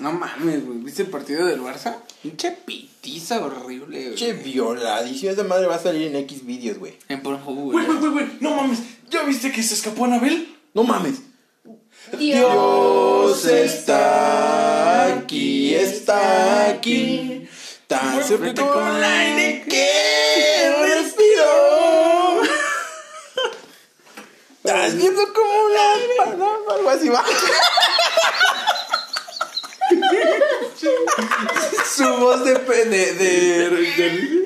No mames, güey. ¿Viste el partido del Barça? Pinche pitiza horrible, güey. Che, violadísima. Esa madre va a salir en X videos, güey. En por favor, Güey, güey, güey, güey, no mames. ¿Ya viste que se escapó Anabel? No mames. Dios está aquí, está aquí. Tan Fuerte como el aire que respiro. Estás viendo como una lámpara, algo así va. Su voz de, de, de, de-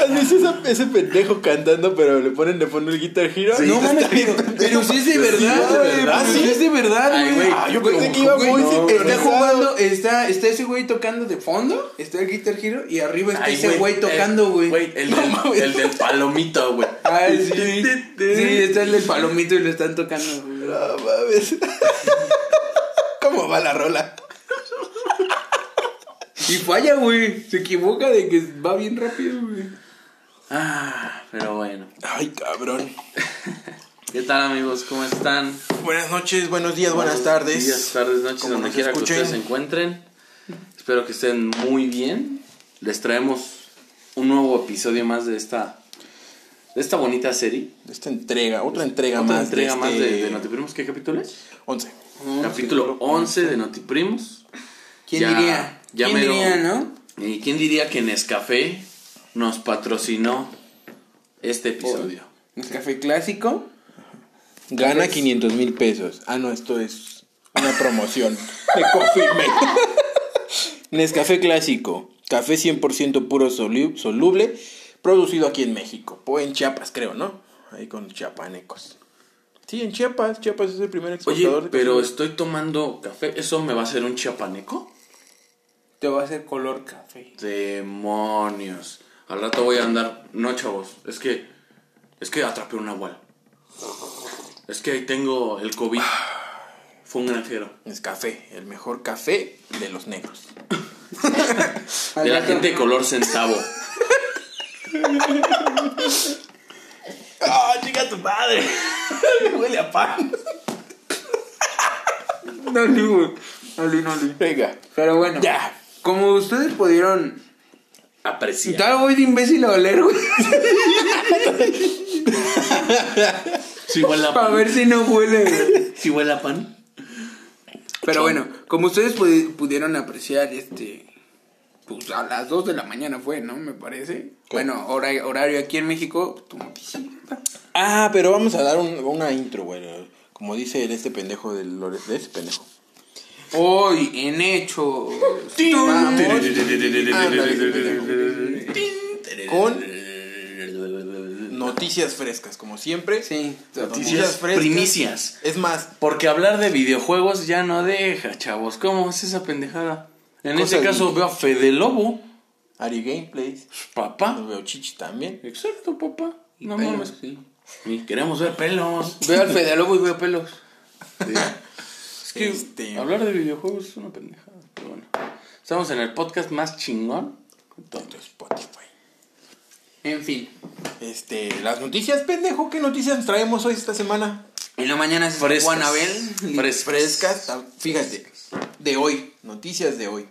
¿Has visto esa- ese pendejo cantando, pero le ponen de fondo el Guitar Hero? no mames, pero, pero sí es de verdad, Sí, güey. pero sí. sí es de verdad, Ay, güey. Ah, yo pensé que iba muy no, Está jugando, está, está ese güey tocando de fondo, está el Guitar Hero y arriba está Ay, ese güey tocando, güey. Güey, el, No del, mames. el del palomito, güey. Ay, sí. Sí, está el del palomito y lo están tocando, güey. No mames. ¿Cómo va la rola? Y falla, güey. Se equivoca de que va bien rápido, güey. Ah, pero bueno. Ay, cabrón. ¿Qué tal, amigos? ¿Cómo están? Buenas noches, buenos días, buenas tardes. Días, tardes, noches, Como donde quiera que ustedes se encuentren. Espero que estén muy bien. Les traemos un nuevo episodio más de esta de esta bonita serie. Esta entrega, otra entrega Otra más. entrega de más este... de, de Notiprimos. ¿Qué capítulo es? 11. capítulo 11 de Notiprimos. ¿Quién Ya- diría? ya ¿Quién mero- diría, no? ¿Y quién diría que Nescafé nos patrocinó este episodio? El café clásico. Gana 500 mil pesos. Ah, no, esto es una promoción de Coffee Mate. Nescafé clásico. Café 100% puro solu- soluble. Producido aquí en México. O en Chiapas, creo, ¿no? Ahí con chiapanecos. Sí, en Chiapas. Chiapas es el primer exportador Oye, de pero café. estoy tomando café. ¿Eso me va a hacer un chiapaneco? Te va a hacer color café. Demonios. Al rato voy a andar. No, chavos. Es que. Es que atrapé un nahual. Es que ahí tengo el COVID. Fue un granjero. Nescafé, el mejor café de los negros. De la gente de color centavo. ¡Ah, chica tu padre! Huele a pan. No. No, no, ni. Venga. Pero bueno. Ya. Como ustedes pudieron. Aprecia. Estaba voy de imbécil a oler, güey. Si huele a Para ver si no huele. Si huele a pan. Pero bueno, como ustedes pudi- pudieron apreciar, este. Pues a las 2 de la mañana fue, ¿no? Me parece. Bueno, hora- horario aquí en México, tu noticia. Ah, pero vamos a dar un- una intro, güey. Como dice el este pendejo del Lore- de ese pendejo. Hoy, en hecho. Vamos. Con noticias frescas, como siempre. Sí, Noticias frescas. primicias. Es más, Porque hablar de videojuegos ya no deja, chavos. ¿Cómo es esa pendejada? En este caso veo a Fede Lobo. Ari Gameplays. Papá. Veo chichi también. Exacto, papá. No mames. sí. Y queremos ver pelos. Veo al Fede Lobo y veo pelos. Es que Este- hablar de videojuegos es una pendejada. Pero bueno. Estamos en el podcast más chingón. Tonto Spotify. En fin. Este, las noticias, pendejo. ¿Qué noticias traemos hoy esta semana? En la mañana se Frescas. Juan Abel. Frescas. Fíjate, de hoy. Noticias de hoy.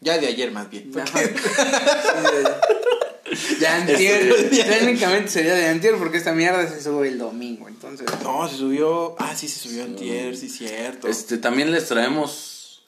Ya de ayer más bien. Ajá. De antier. Técnicamente sería de antier porque esta mierda se sube el domingo. Entonces. No, se subió. Ah, sí, se subió antier, sí, cierto. Este, también les traemos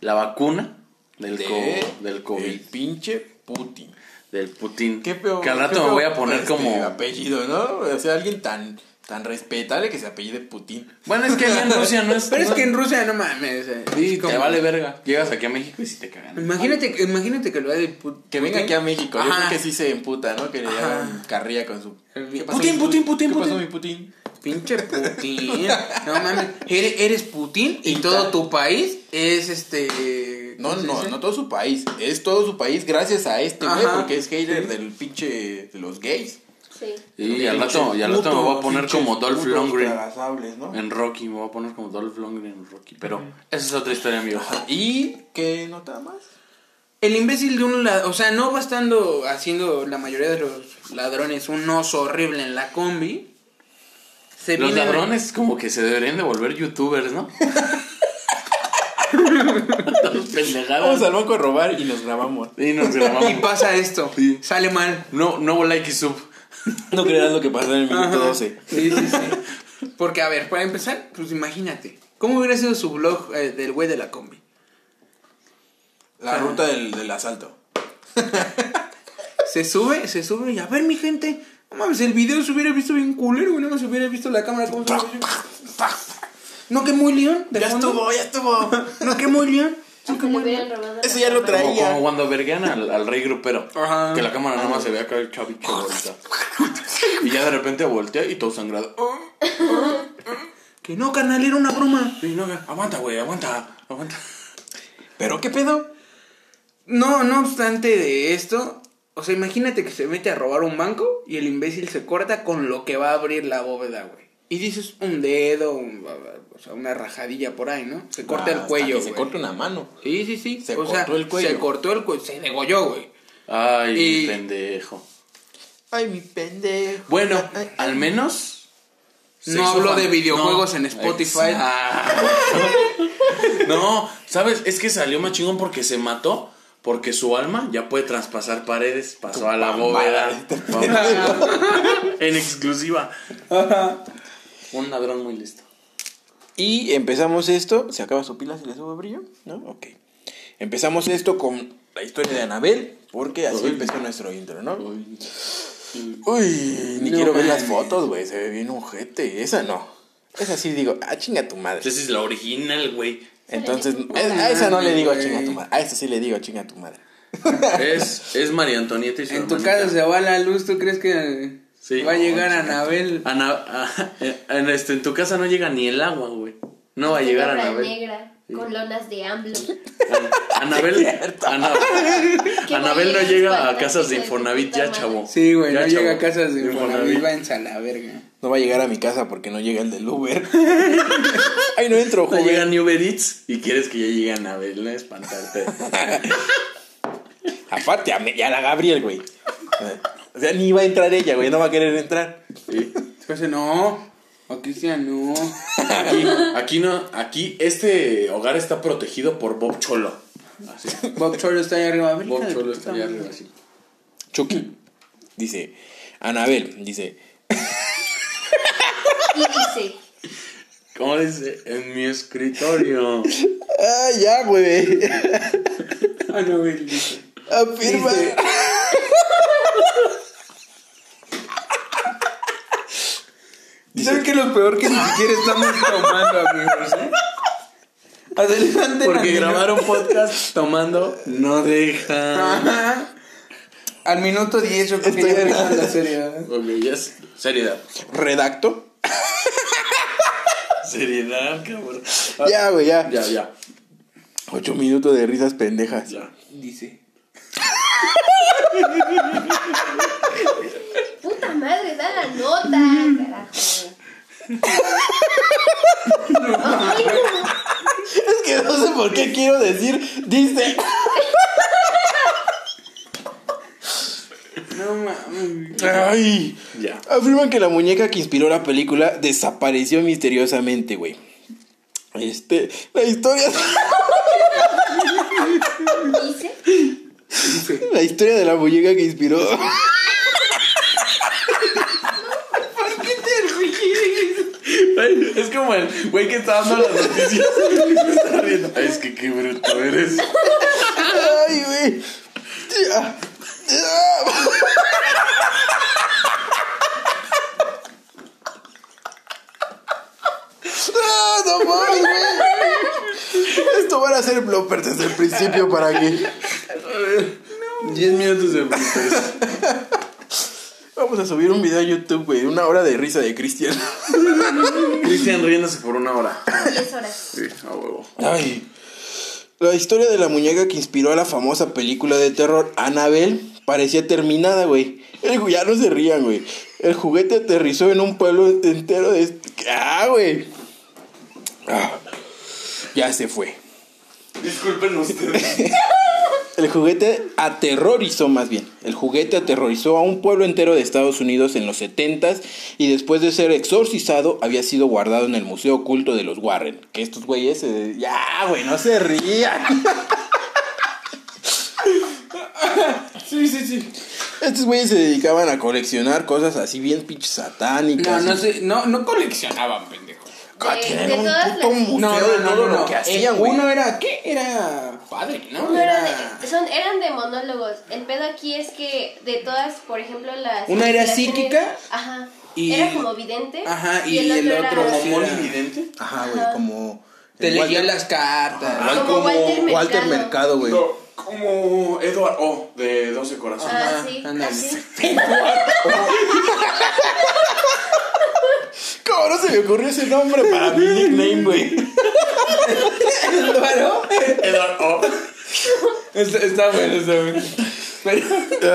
la vacuna del, de co- del COVID. El pinche Putin. Del Putin. Qué peor. Que al rato me voy a poner este, como. apellido, ¿no? O sea, alguien tan, tan respetable que se apellide Putin. Bueno, es que allá en Rusia no es. Pero es que en Rusia no mames. eh, como- te vale verga. Llegas aquí a México y si te cagan. Imagínate, que- imagínate que lo de Pu- Que venga aquí a México. Yo Ajá. creo que sí se emputa, ¿no? Que le Ajá. hagan carrilla con su. Putin, ¿Qué Putin, mi Putin, Putin, ¿Qué pasó, Putin? mi Putin? Pinche Putin. No mames. Eres, eres Putin y todo tu país es este. No, ¿cómo se no, dice? no todo su país. Es todo su país gracias a este güey, Ajá. porque es hater Sí. del pinche. de los gays. Sí. Y al rato, y al rato me voy a poner como Dolph Lundgren. ¿no? En Rocky, me voy a poner como Dolph Lundgren en Rocky. Pero esa es otra historia, amigo. ¿Y qué nota más? El imbécil de un lado, o sea, no va estando haciendo la mayoría de los ladrones un oso horrible en la combi. Se Los viene- ladrones como que se deberían de volver youtubers, ¿no? Vamos al banco a robar y nos grabamos. Y nos Y grabamos. pasa esto. Sí. Sale mal. No, nuevo like y sub. No creerás lo que pasó en el minuto Ajá. 12. Sí, sí, sí. Porque, a ver, para empezar, pues imagínate. ¿Cómo hubiera sido su blog eh, del güey de la combi? La ruta del, del asalto. Se sube, se sube y a ver, mi gente. No mames, el video se hubiera visto bien culero, güey. No se hubiera visto la cámara como se No que muy león. Ya fondo. estuvo, ya estuvo. No que muy león. Ese ya lo. Como, Traía. como cuando verguean al, al rey grupero. Ajá. Que la cámara nada más se ve acá el chavicho voltea. Y ya de repente voltea y todo sangrado. Que no, carnal, era una broma. Y no, aguanta, güey, aguanta, aguanta. ¿Pero qué pedo? No, no obstante de esto, o sea, imagínate que se mete a robar un banco y el imbécil se corta con lo que va a abrir la bóveda, güey. Y dices un dedo, un- o sea, una rajadilla por ahí, ¿no? Se corta el cuello, que se corta una mano. Sí, sí, sí. Se o sea, cortó el cuello. Se cortó el cuello, se degolló, güey. Ay, Y- pendejo. Ay, mi pendejo. Bueno, Ay, al menos. No hablo fan- de videojuegos No, en Spotify. No, ¿sabes? Es que salió más chingón porque se mató. Porque su alma ya puede traspasar paredes. Pasó a la bóveda. en exclusiva. Un ladrón muy listo. Y empezamos esto. ¿Se acaba su pila si le subo brillo? ¿No? Ok. Empezamos esto con la historia de Anabel. Porque así Uy. empezó nuestro intro, ¿no? Uy, ni No quiero ver las fotos, güey. Se ve bien ojete. Esa no. Esa sí digo, ah, chinga tu madre. Esa es la original, güey. Entonces, a a esa no le digo mames, chinga tu madre. A esa sí le digo chinga tu madre. Es, es María Antonieta y su En tu hermanita. casa se va la luz, ¿tú crees que Sí. va a llegar Anabel? Ana- ah, en, este, en tu casa no llega ni el agua, güey. No va a llegar Anabel. negra con lonas de AMLO. An- Anabel, Ana- Anabel no llega a casas de Infonavit ya, chavo. Sí, güey, Ya, no llega a casas de Infonavit. Váyanse a la verga. No va a llegar a mi casa porque no llega el del Uber. Ay, no entro, No joven. llega ni Uber Eats y quieres que ya llegue Anabel, no espantarte. Aparte, a, me- a la Gabriel, güey. O sea, ni va a entrar ella, güey. No va a querer entrar. Sí. Entonces, no, a Cristian no. Aquí, aquí no, aquí este hogar está protegido por Bob Cholo. Así. Bob Cholo está ahí arriba. a ver, Bob Cholo está allá arriba así. Chucky. Dice, Anabel, dice, Y dice, ¿Cómo dice? En mi escritorio. ah, ya, güey. Anabel dice. Afirma. Dice- ¿Saben qué es lo peor que ni siquiera estamos tomando, amigos? eh? Adelante. Porque grabar un podcast tomando no deja. Al minuto 10 yo creo que Estoy ya en- empieza la serie. Ok, ya es seriedad. Redacto. Seriedad, cabrón. Ya, güey, ya. Ya, ya, Ocho minutos de risas pendejas. ya. Dice. puta madre, da la nota, carajo. Es que no sé por qué quiero decir, dice. No mames. Ay. Ya. Afirman que la muñeca que inspiró la película desapareció misteriosamente, güey. Este, la historia, Dice, Dice. la historia de la muñeca que inspiró. Ay, Es como el güey que está dando las noticias. Se está riendo. Ay, es que qué bruto eres. Ay, güey. Ya. Ya. Ah, no mames, güey. Esto van a ser bloopers desde el principio para que 10 minutos de bloopers. Vamos a subir un video a YouTube, güey, una hora de risa de Cristian. Cristian riéndose por una hora. 10 horas. Sí, a huevo. Ay. La historia de la muñeca que inspiró a la famosa película de terror Annabelle parecía terminada, güey. El, ya no se rían, güey. El juguete aterrizó en un pueblo entero de... este- Ah, güey. Ah, ya se fue. Disculpen ustedes. El juguete aterrorizó más bien. El juguete aterrorizó a un pueblo entero de Estados Unidos en los 70s y después de ser exorcizado había sido guardado en el Museo Oculto de los Warren. Que estos güeyes se... Ya, güey, no se rían. Sí, sí, sí. Estos güeyes se dedicaban a coleccionar cosas así bien pinches satánicas. No, no sé, no, no coleccionaban, pendejo. Ah, De- tienen de un todas puto las- museo No, de no, no, todo no, lo no. que Eh, hacían, güey. Uno era, ¿qué? Era padre, ¿no? Era de, son, eran de monólogos. El pedo aquí es que de todas, por ejemplo, las. Una era psíquica Ajá. y- era como vidente. Ajá, y el otro Como Sí, Molly era- Vidente. Ajá, güey, Ajá. como... Te Walter- leía las cartas. Igual Como como Walter Walter Mercado. Güey. No, como Edward O de 12 Corazones. Ah, Ajá, sí. ándale. Así. ¿Cómo no se me ocurrió ese nombre para mi nickname, güey? Claro. Edward O. Está, está bueno, está bueno. Pero...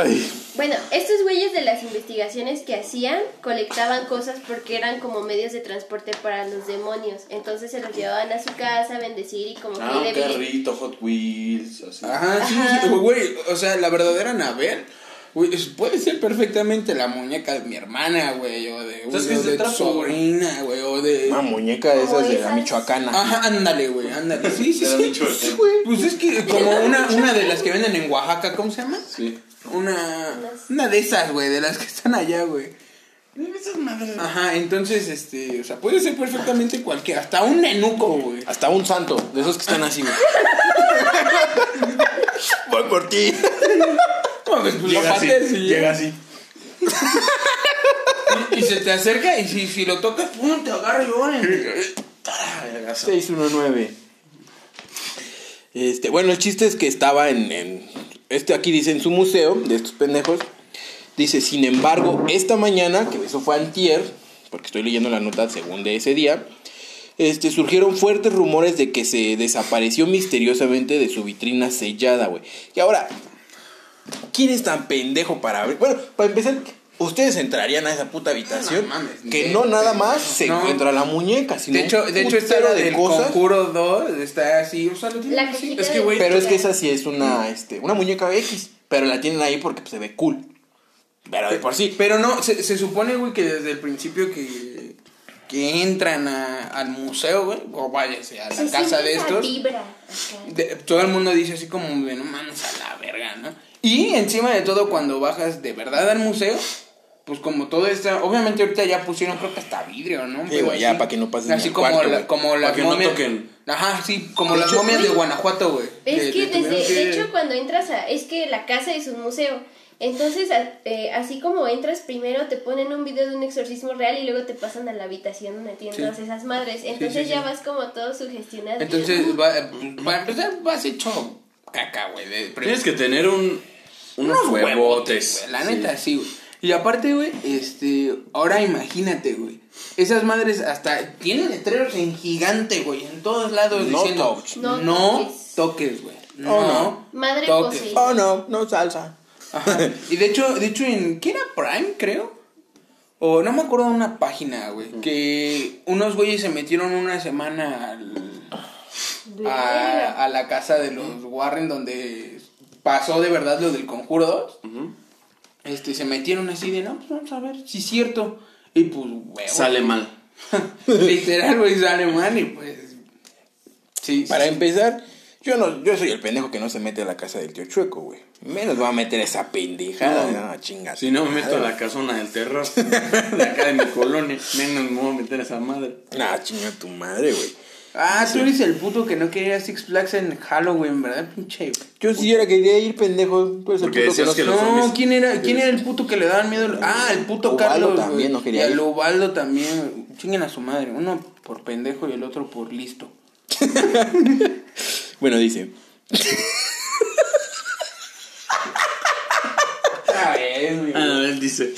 Ay. Bueno, estos güeyes de las investigaciones que hacían colectaban cosas porque eran como medios de transporte para los demonios. Entonces se los llevaban a su casa a bendecir y como que Ah, le un carrito, Hot Wheels, así. Ajá, sí, Ajá. sí, güey, o sea, la verdadera Anabel, güey, puede ser perfectamente la muñeca de mi hermana, güey, o de, Entonces, o ¿qué es de de tu trapo, güey? sobrina, güey, o de... Una muñeca de esas de la michoacana. Ajá, ándale, güey, ándale. Sí, sí, sí. Güey. Pues es que como una, una de las que venden en Oaxaca, ¿cómo se llama? Sí. Una, una de esas, güey, de las que están allá, güey. Esas madres. Ajá, entonces, este, o sea, puede ser perfectamente cualquiera, hasta un nenuco, güey. Hasta un santo, de esos que están así, güey. Voy por ti. Mames, pues, lo Llega así, llega así. Y, y se te acerca y si, si lo tocas, pum, te agarra y vergazo. 619. Este, bueno, el chiste es que estaba en, en- este aquí dice en su museo de estos pendejos. Dice, sin embargo, esta mañana, que eso fue antier, porque estoy leyendo la nota según de ese día, este, surgieron fuertes rumores de que se desapareció misteriosamente de su vitrina sellada, güey. Y ahora, ¿quién es tan pendejo para abrir? Bueno, para empezar, ustedes entrarían a esa puta habitación No mames, que no nada más se No. encuentra la muñeca, sino De hecho, de hecho está putero la del Conjuro 2, está así, o sea, lo tienen así. Es que, güey, Pero es que esa sí es una, este, una muñeca X, pero la tienen ahí porque pues, se ve cool. Pero de por sí. Pero no, se, se supone, güey, que desde el principio que, que entran a- al museo, güey, o váyase a la casa de estos, vibra de- todo el mundo dice así como no mames a la verga, ¿no? Y encima de todo, cuando bajas de verdad al museo, pues como todo está, obviamente ahorita ya pusieron creo que hasta vidrio, ¿no? Sí, güey, ya para que no pases Así como, cuarto, la- como las que no momias. toquen. Ajá, sí, como De las hecho, momias de Guanajuato, güey. Es que desde, que- de hecho cuando entras a, es que la casa es un museo. Entonces, a- eh, así como entras primero te ponen un video de un exorcismo real y luego te pasan a la habitación donde tienen Sí. todas esas madres. Entonces sí, ya sí. vas como todo sugestionado. Entonces, va, para empezar, vas hecho caca, güey. de- Tienes que tener un, unos, unos huevotes. huevotes, güey, La neta, sí, güey. Y aparte, güey, este, ahora imagínate, güey. Esas madres hasta tienen letreros en gigante, güey, en todos lados No diciendo touch. No no toques". güey. No, Oh, no. Madre toques. Oh, no, no salsa. Ajá. Y de hecho, de hecho en ¿qué era Prime, creo? O no me acuerdo de una página, güey, que unos güeyes se metieron una semana al a, a la casa de los Warren donde pasó de verdad lo del Conjuro 2. Este, se metieron así de, no, pues vamos a ver si es cierto. Y pues, huevo. Sale mal. Literal, güey, sale mal y pues... Sí, Para sí. empezar, yo no, yo soy el pendejo que no se mete a la casa del tío Chueco, güey. Menos va a meter esa pendejada, No. no, chinga. Si no me meto a la casona del terror de acá de mi colonia, menos me voy a meter a esa madre. Nah, chinga tu madre, güey. Ah, tú eres el puto que no quería Six Flags en Halloween, ¿verdad, pinche? Yo sí era quería ir, pendejo. Tú eres el Porque puto que no que los No, ¿quién era, ¿quién era el puto que le daban miedo? Ah, el puto Ubaldo Carlos. también no quería Y el. Ubaldo también. Chinguen a su madre. Uno por pendejo y el otro por listo. Bueno, dice. Ah, él dice.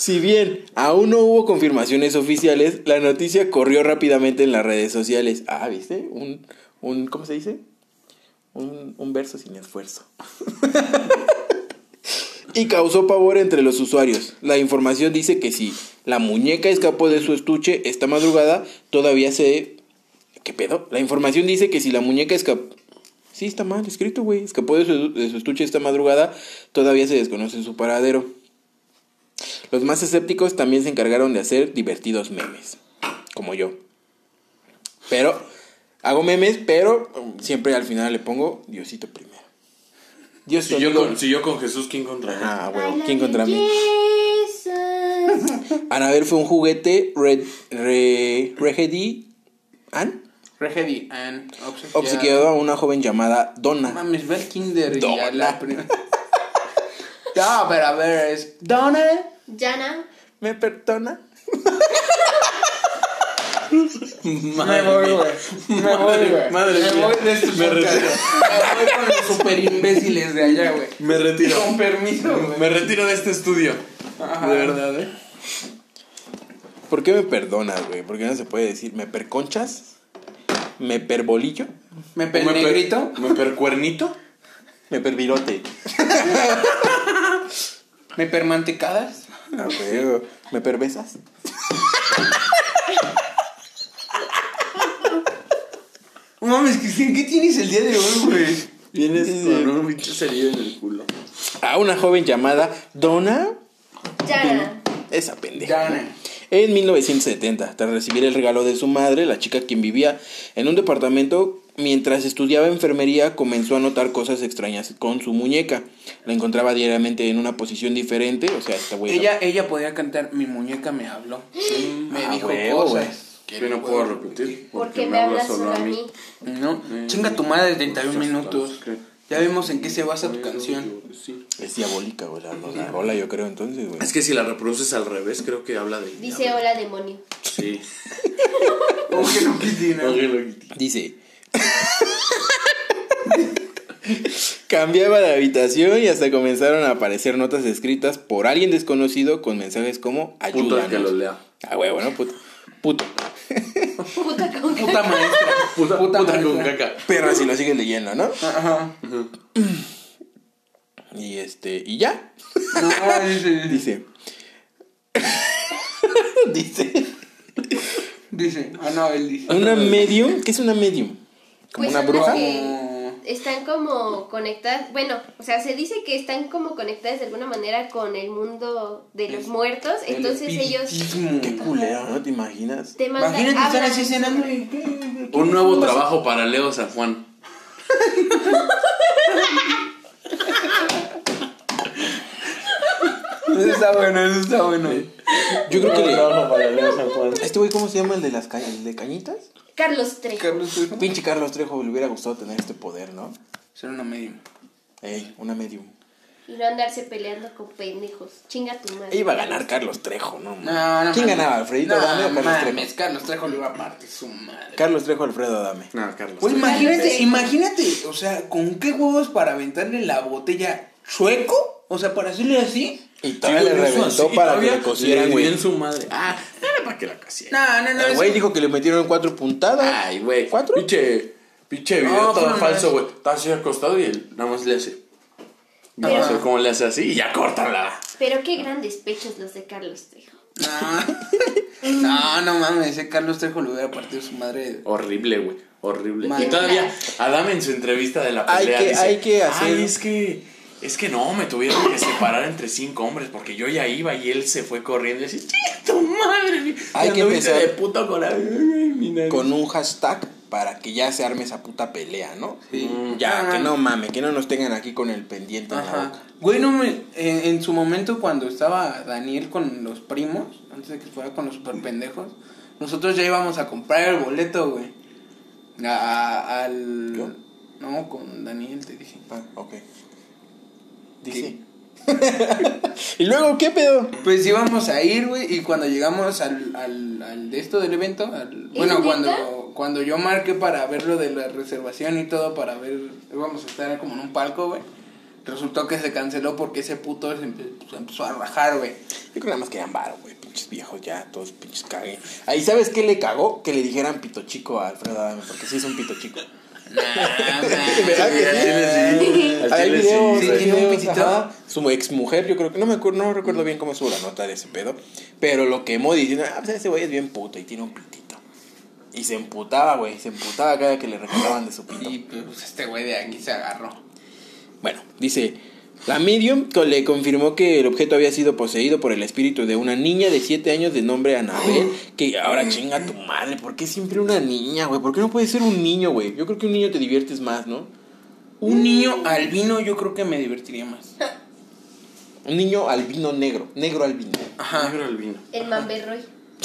Si bien aún no hubo confirmaciones oficiales, la noticia corrió rápidamente en las redes sociales. Ah, ¿viste? Un, un ¿cómo se dice? Un, un verso sin esfuerzo. y causó pavor entre los usuarios. La información dice que si la muñeca escapó de su estuche esta madrugada, todavía se... ¿Qué pedo? La información dice que si la muñeca escapó... Sí, está mal escrito, güey. Escapó de su, de su estuche esta madrugada. Todavía se desconoce su paradero. Los más escépticos también se encargaron de hacer divertidos memes. Como yo. Pero, hago memes, pero um, siempre al final le pongo Diosito primero. Dios Si yo, con, si yo con Jesús, ¿quién contra él? Ah, huevo. ¿Quién contra mí? Anabel fue un juguete red, re, regedi, ¿an? Regedi and obsequiado a una joven llamada Donna. Mames, ve el kinder y Donna. ya la primera. No, pero a ver, es. Donna. Jana. ¿Me perdona? Me voy, güey. Me voy, güey. Madre Me mía. voy de este Me podcast, retiro. güey. Me voy con los super imbéciles de allá, güey. Me retiro. Con permiso, güey. Me retiro de este estudio. Ajá. De verdad, ¿eh? ¿Por qué me perdonas, güey? ¿Por qué no se puede decir me perconchas? ¿Me perbolillo? Me ¿Me per- penegrito. ¿Me percuernito? ¿Me pervirote? Me permantecadas. Ah, güey. ¿Me pervesas? No Mames, Cristian, ¿qué tienes el día de hoy, güey? Vienes con un pinche cerillo en el culo. A una joven llamada Donna. Jana. Esa pendeja. Donna. En 1970, tras recibir el regalo de su madre, la chica quien vivía en un departamento mientras estudiaba enfermería comenzó a notar cosas extrañas con su muñeca. La encontraba diariamente en una posición diferente, o sea, esta güey. Ella, ella podía cantar Mi muñeca me habló. Me Ah, dijo huevo, cosas. güey. Que no puedo repetir. Porque me hablas solo a mí. No, chinga tu madre 31 minutos. ¿Qué? Ya vimos en qué se basa tu canción. Es diabólica, güey, la, la rola, yo creo, entonces, güey. Es que si la reproduces al revés, creo que habla de. Dice hola demonio. Sí. Dice. Cambiaba de habitación y hasta comenzaron a aparecer notas escritas por alguien desconocido con mensajes como Punto el que lo ayúdanos. lea. Ah, huevo, ¿no? Puto. Puto. Puta con Puta maestra. Puta, puta, maestra. con caca. Perra si lo sigues leyendo, ¿no? Ajá. Y este, y ya. No, dice. Dice. dice. Dice. Ah, no, él dice. Una medium. ¿Qué es una medium? ¿Como Pues una son bruja? las que están como conectadas, bueno, o sea, se dice que están como conectadas de alguna manera con el mundo de los muertos, entonces El ellos. Qué culero, ¿no? ¿Te imaginas? te mandan Imagínate estar así cenando y. ¿qué- qué- Un nuevo trabajo para Leo San Juan. Eso está bueno, eso está bueno. Yo creo que le. para Leo San Juan. ¿Este güey cómo se llama el de las ca- el de cañitas? Carlos Trejo. Carlos Trejo. Pinche Carlos Trejo le hubiera gustado tener este poder, ¿no? Ser una medium. Ey, una medium. Y no andarse peleando con pendejos. Chinga tu madre. Iba a ganar Carlos Trejo, ¿no? No, no ¿Quién ganaba, Alfredito no, Adame o Carlos mames, Trejo? Carlos Trejo le iba a partir su madre. Carlos Trejo, Alfredo Adame. No, Carlos. Pues Trejo. imagínate, Trejo. imagínate, o sea, ¿con qué huevos para aventarle la botella chueco? O sea, para hacerle así. Y todavía le reventó así, para que le cosieran, güey. su madre. Ah, era para que la cosiera. No, no, no. El güey dijo que le metieron cuatro puntadas. Ay, güey. ¿Cuatro? Pinche, pinche video No, todo no falso, güey. Está así acostado y él nada más le hace. Pero- Vamos a ver cómo le hace así y ya córtala. Pero qué grandes pechos los de Carlos Trejo. No, no, no mames, ese Carlos Trejo le hubiera partido su madre. Horrible, güey. Horrible. Y todavía Adam en su entrevista de la Hay pelea que- dice, hay que hacer- Ay, es que es que no, me tuvieron que separar entre cinco hombres porque yo ya iba y él se fue corriendo y "Chinga tu madre." Hay que empezar de puto. Con un hashtag para que ya se arme esa puta pelea, ¿no? Sí. Ya, Ah. que no mames, que no nos tengan aquí con el pendiente en la Ajá. boca. Güey, no me. En, en su momento, cuando estaba Daniel con los primos, antes de que fuera con los super pendejos, nosotros ya íbamos a comprar el boleto, güey. A- a- al. ¿Yo? No, con Daniel, te dije. Ah, ok. Dice. ¿Y luego qué pedo? Pues íbamos a ir, güey, y cuando llegamos al, al, al de esto del evento, al, bueno, cuando, cuando yo marqué para ver lo de la reservación y todo, para ver, íbamos a estar como en un palco, güey, resultó que se canceló porque ese puto se, empe- se empezó a rajar, güey. Yo creo que nada más querían varo, güey. Pinches viejos ya, todos pinches caguen. Ahí, ¿sabes qué le cagó? Que le dijeran pito chico a Alfredo Adame, porque sí es un pito chico. ¿Verdad que sí? Al Hay videos. Su ex mujer, yo creo que no me acuerdo, no recuerdo bien cómo estuvo la nota de ese pedo. Pero lo quemó diciendo, ah, pues ese güey es bien puto y tiene un pitito. Y se emputaba, güey. Se emputaba cada que le reclamaban de su pito. Y pues este güey de aquí se agarró. Bueno, dice, la medium le confirmó que el objeto había sido poseído por el espíritu de una niña de 7 años de nombre Anabel, que ahora chinga tu madre, ¿por qué siempre una niña, güey? ¿Por qué no puede ser un niño, güey? Yo creo que un niño te diviertes más, ¿no? Un niño albino yo creo que me divertiría más. Un niño albino negro, negro albino. Ajá. Negro el vino. El Mamberroy.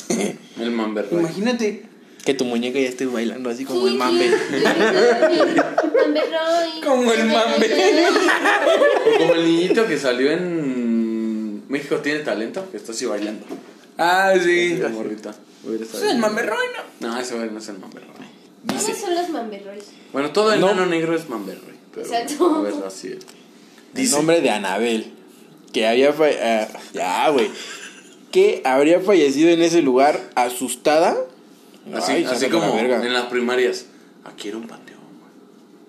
El Mamberroy. Imagínate Que tu muñeca ya esté bailando así como el mambe. Como el Mambe. O como el niñito que salió en México tiene talento, que está así bailando. Ah, sí. La morrita. Es el bien. Mamberroy, ¿no? No, ese no es el Mamberroy. ¿Quiénes son los Mamberroys? Bueno, todo el No. nano negro es Mamberroy. Pero, Exacto. A ver, así es. El Dice- nombre de Anabel. Que había ah, ya, güey. Que habría fallecido en ese lugar asustada. Así, Ay, así la como verga. en las primarias. Aquí era un panteón.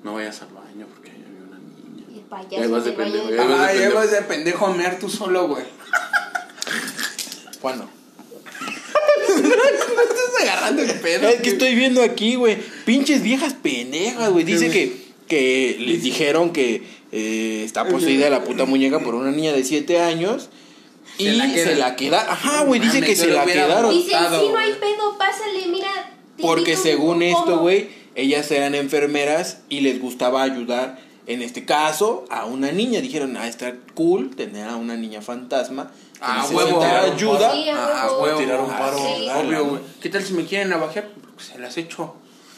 No vayas al baño porque ahí había una niña. Y el Ahí payaso vas de pendejo, de- ahí vas de Ah, pendejo. vas de pendejo a mear tú solo, güey. ¿Cuándo? Estás agarrando el pedo. Es que estoy viendo aquí, güey. Pinches viejas pendejas, güey. Dice que, que les dijeron que eh, está poseída la puta muñeca por una niña de 7 años. Y Se la se quedan. la queda. Ajá, güey. Dice que se la quedaron. Dicen, Botado, sí, no hay pedo, pásale, mira. Porque según esto, pomo". güey, ellas eran enfermeras y les gustaba ayudar, en este caso, a una niña. Dijeron, ah, está cool tener a una niña fantasma. Ah, necesita huevo. ayuda. Sí, a Ah, huevo. huevo. Tirar un paro. Sí. Obvio, güey. ¿Qué tal si me quieren navajear? Pues se las echo.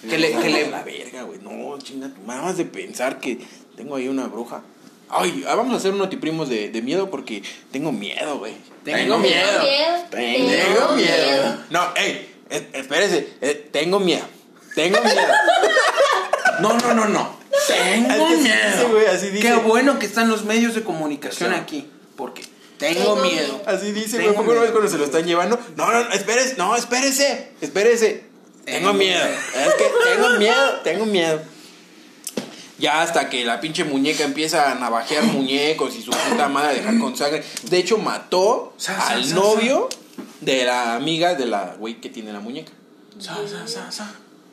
Que le, que le... la verga, güey. No, chinga, tu madre, más de pensar que tengo ahí una bruja. Ay, ah, vamos a hacer un notiprimos de, de miedo porque tengo miedo, güey. Tengo miedo. Tengo miedo. No, ey, es- espérese, eh, tengo miedo. Tengo miedo. No, no, no, no. Tengo Así miedo. güey, así dice. Qué bueno que están los medios de comunicación aquí. Porque tengo miedo. Así dice, güey. ¿Por qué no ves cuando se lo están llevando? No, no, no, espérese, no, espérese, espérese. Tengo Tengo miedo. miedo. Es que tengo miedo, tengo miedo. Ya hasta que la pinche muñeca empieza a navajear muñecos y su puta madre a dejar con sangre. De hecho, mató Sa, sa, al sa, novio de la amiga de la güey que tiene la muñeca.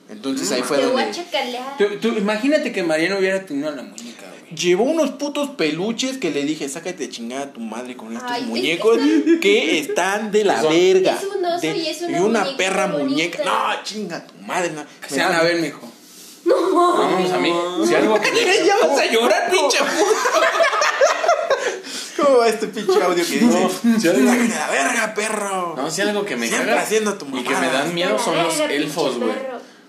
Entonces ahí fue Te voy a donde chacalear. Tú, tú imagínate que Mariano hubiera tenido a la muñeca, güey. llevó unos putos peluches que le dije, sácate de chingada a tu madre con estos Ay, es que muñecos están- que están de la Son- verga. Es un oso y es una una muñeca perra bonita. muñeca. No, chinga tu madre. No. Que se van a ver, mijo. Vamos a mí. Si algo que ya vas a llorar, pinche ¿Cómo va este pinche audio que dice? No, si algo- "Sácate de la verga, perro. No, si algo que me Siempre caga haciendo tu y que mamada. me dan miedo son los elfos, güey.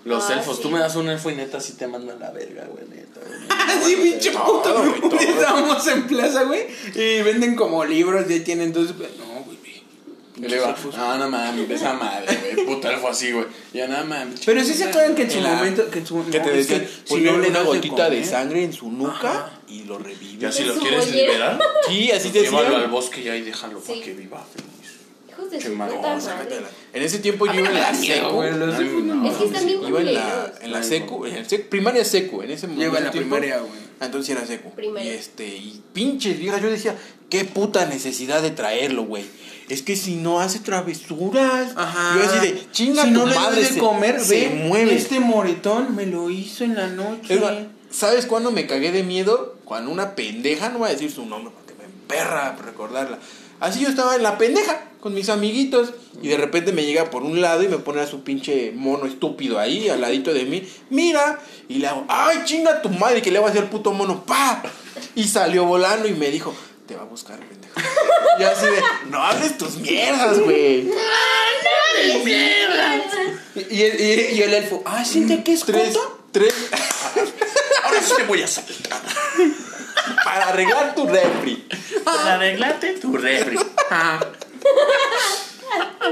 Los Ah, elfos. sí. Tú me das un elfo y neta sí te mandan la verga, güey, neta. Así, pinche puto. Estábamos en plaza, güey. Y venden como libros y ahí tienen dos. No, güey. ve. Y le va, ah, no mames, esa madre, güey. Puto elfo así, güey. Ya nada mames. Pero sí se acuerdan que en su momento. Que, en su, Que no, te decían, que si ponle no le una gotita de sangre en su nuca y lo revive. Ya si lo quieres liberar, Sí, así te llévalo al decían. bosque y ahí déjalo para que viva feliz. Hijos de su madre. En ese tiempo yo iba en la secu. elfos, no. Es que están bien Iba en la, en la secu, en el secu- primaria secu, en ese momento. Lleva en la primaria, güey. Ah, Entonces era secu. Primaria. Y este, y pinches viejas, yo decía, qué puta necesidad de traerlo, güey. Es que si no hace travesuras. Ajá. Yo así de, chinga si tu no le madre, doy de comer, se ve, mueve. Este moretón me lo hizo en la noche. Más, ¿Sabes cuándo me cagué de miedo? Cuando una pendeja, no voy a decir su nombre porque me emperra recordarla. Así yo estaba en la pendeja con mis amiguitos y de repente me llega por un lado y me pone a su pinche mono estúpido ahí al ladito de mí. Mira, y le hago, ay, chinga tu madre, que le va a hacer el puto mono, pa. Y salió volando y me dijo, te va a buscar, pendejo. Y así de, no hables tus mierdas, güey. Y, y el, y- y el elfo, ah, siente que es Tres, tres, Ahora sí te voy a salir. Para arreglar tu refri. Para arreglarte tu refri. Ah,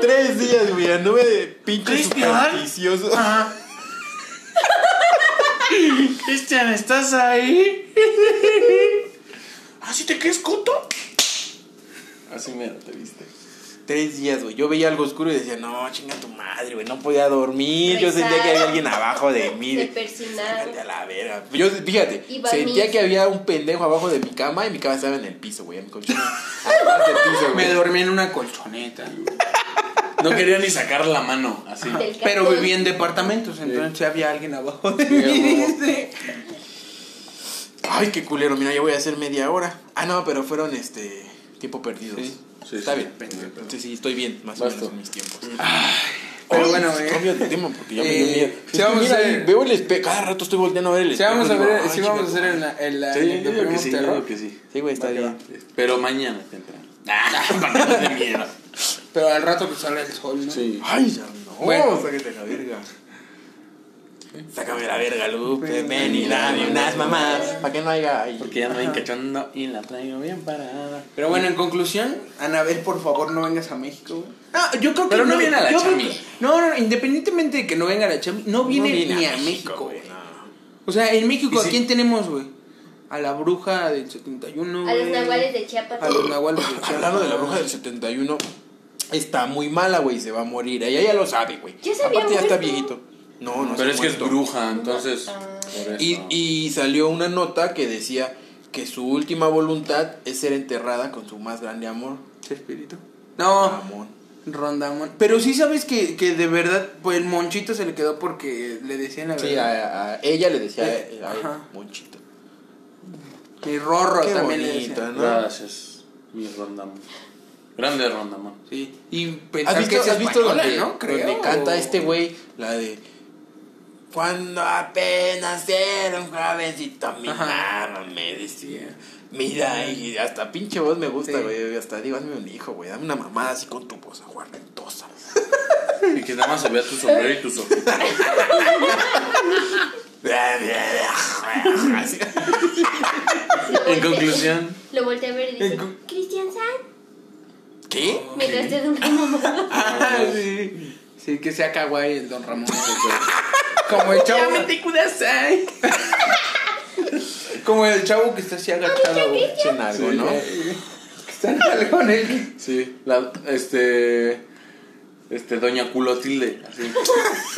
Tres días, güey, anduve de pinche supersticioso. Cristian, ¿estás ahí? ¿Así te quedas coto? Así me te viste. Tres días, güey. Yo veía algo oscuro y decía, no, chinga tu madre, güey. No podía dormir. Yo sentía que había alguien abajo de mí. De- a la verga. Yo, fíjate, sentía que había un pendejo abajo de mi cama y mi cama estaba en el piso, güey. En mi colchón. Me dormí en una colchoneta. No quería ni sacar la mano, así. Pero vivía en departamentos, entonces había alguien abajo de mí. Ay, qué culero, mira, ya voy a hacer media hora. Ah, no, pero fueron este tiempo perdidos. Sí. Sí, Está sí. bien. Entonces sí, estoy bien, más o Basta. menos en mis tiempos. Pero Ay, bueno, sí, eh. Cambio de tema porque ya me Eh, dio miedo. sí, Es que vamos a mira, hacer- Veo el espejo. Cada rato estoy volteando a ver el Sí, espejo. vamos a ver, ay, sí vamos a hacer en la, en la Sí, yo el digo que sí, yo Terror. digo que sí. Sí, güey, está bien. Pero mañana temprano. Para que no te miedo. Pero al rato que sale el sol, ¿no? Sí. Ay, ya no. Bueno. sácate la verga. Sácame la verga, Lupe. Ven y dame unas mamás. Para que no haya. ay. Porque ya me ven cachando y la traigo bien parada. Pero bueno, en conclusión, Anabel, por favor, no vengas a México, güey. No, yo creo que Pero no viene a la Chami. que- no, no, independientemente de que no venga a la Chami, no viene, No viene ni a a México, México, güey, no. O sea, en México, ¿Y ¿a si- quién tenemos, güey? A la bruja del 71, A los nahuales de Chiapas. A los nahuales de Chiapas. Hablando de la bruja del 71, está muy mala, güey. Se va a morir. Ella ya lo sabe, güey. Ya se Aparte ya está viejito. No, no Pero es que es bruja, entonces. Ah. Y, y salió una nota que decía que su última voluntad es ser enterrada con su más grande amor. Chespirito. No, Amor. Rondamón. Pero sí sabes que, que de verdad, pues el monchito se le quedó porque le decían la Sí, verdad. a, a ella le decía Eh, a él, ajá. Monchito. Y Rorro Qué también le bonito, decían. ¿no? Gracias, mi Rondamón. Grande Rondamón. Sí. Y pensar ¿Has visto, que has visto española, donde, ¿no? Creo. donde canta este güey la de cuando apenas era un jovencito mi Ajá. mamá me decía mira y hasta pinche voz me gusta Sí. güey hasta digo hazme un hijo güey dame una mamada así con tu voz aguardentosa Y que nada más se vea tu sombrero y tus ojos. En conclusión. Lo volteé a ver y con- Cristian San. ¿qué? Mientras te da una mamada. Ah, sí. Sí, que sea kawaii el Don Ramón. Como el chavo. Como el chavo que está así agachado, en algo Sí. no Que está en algo en el. Sí, la, este. Este, Doña Culotilde. Así.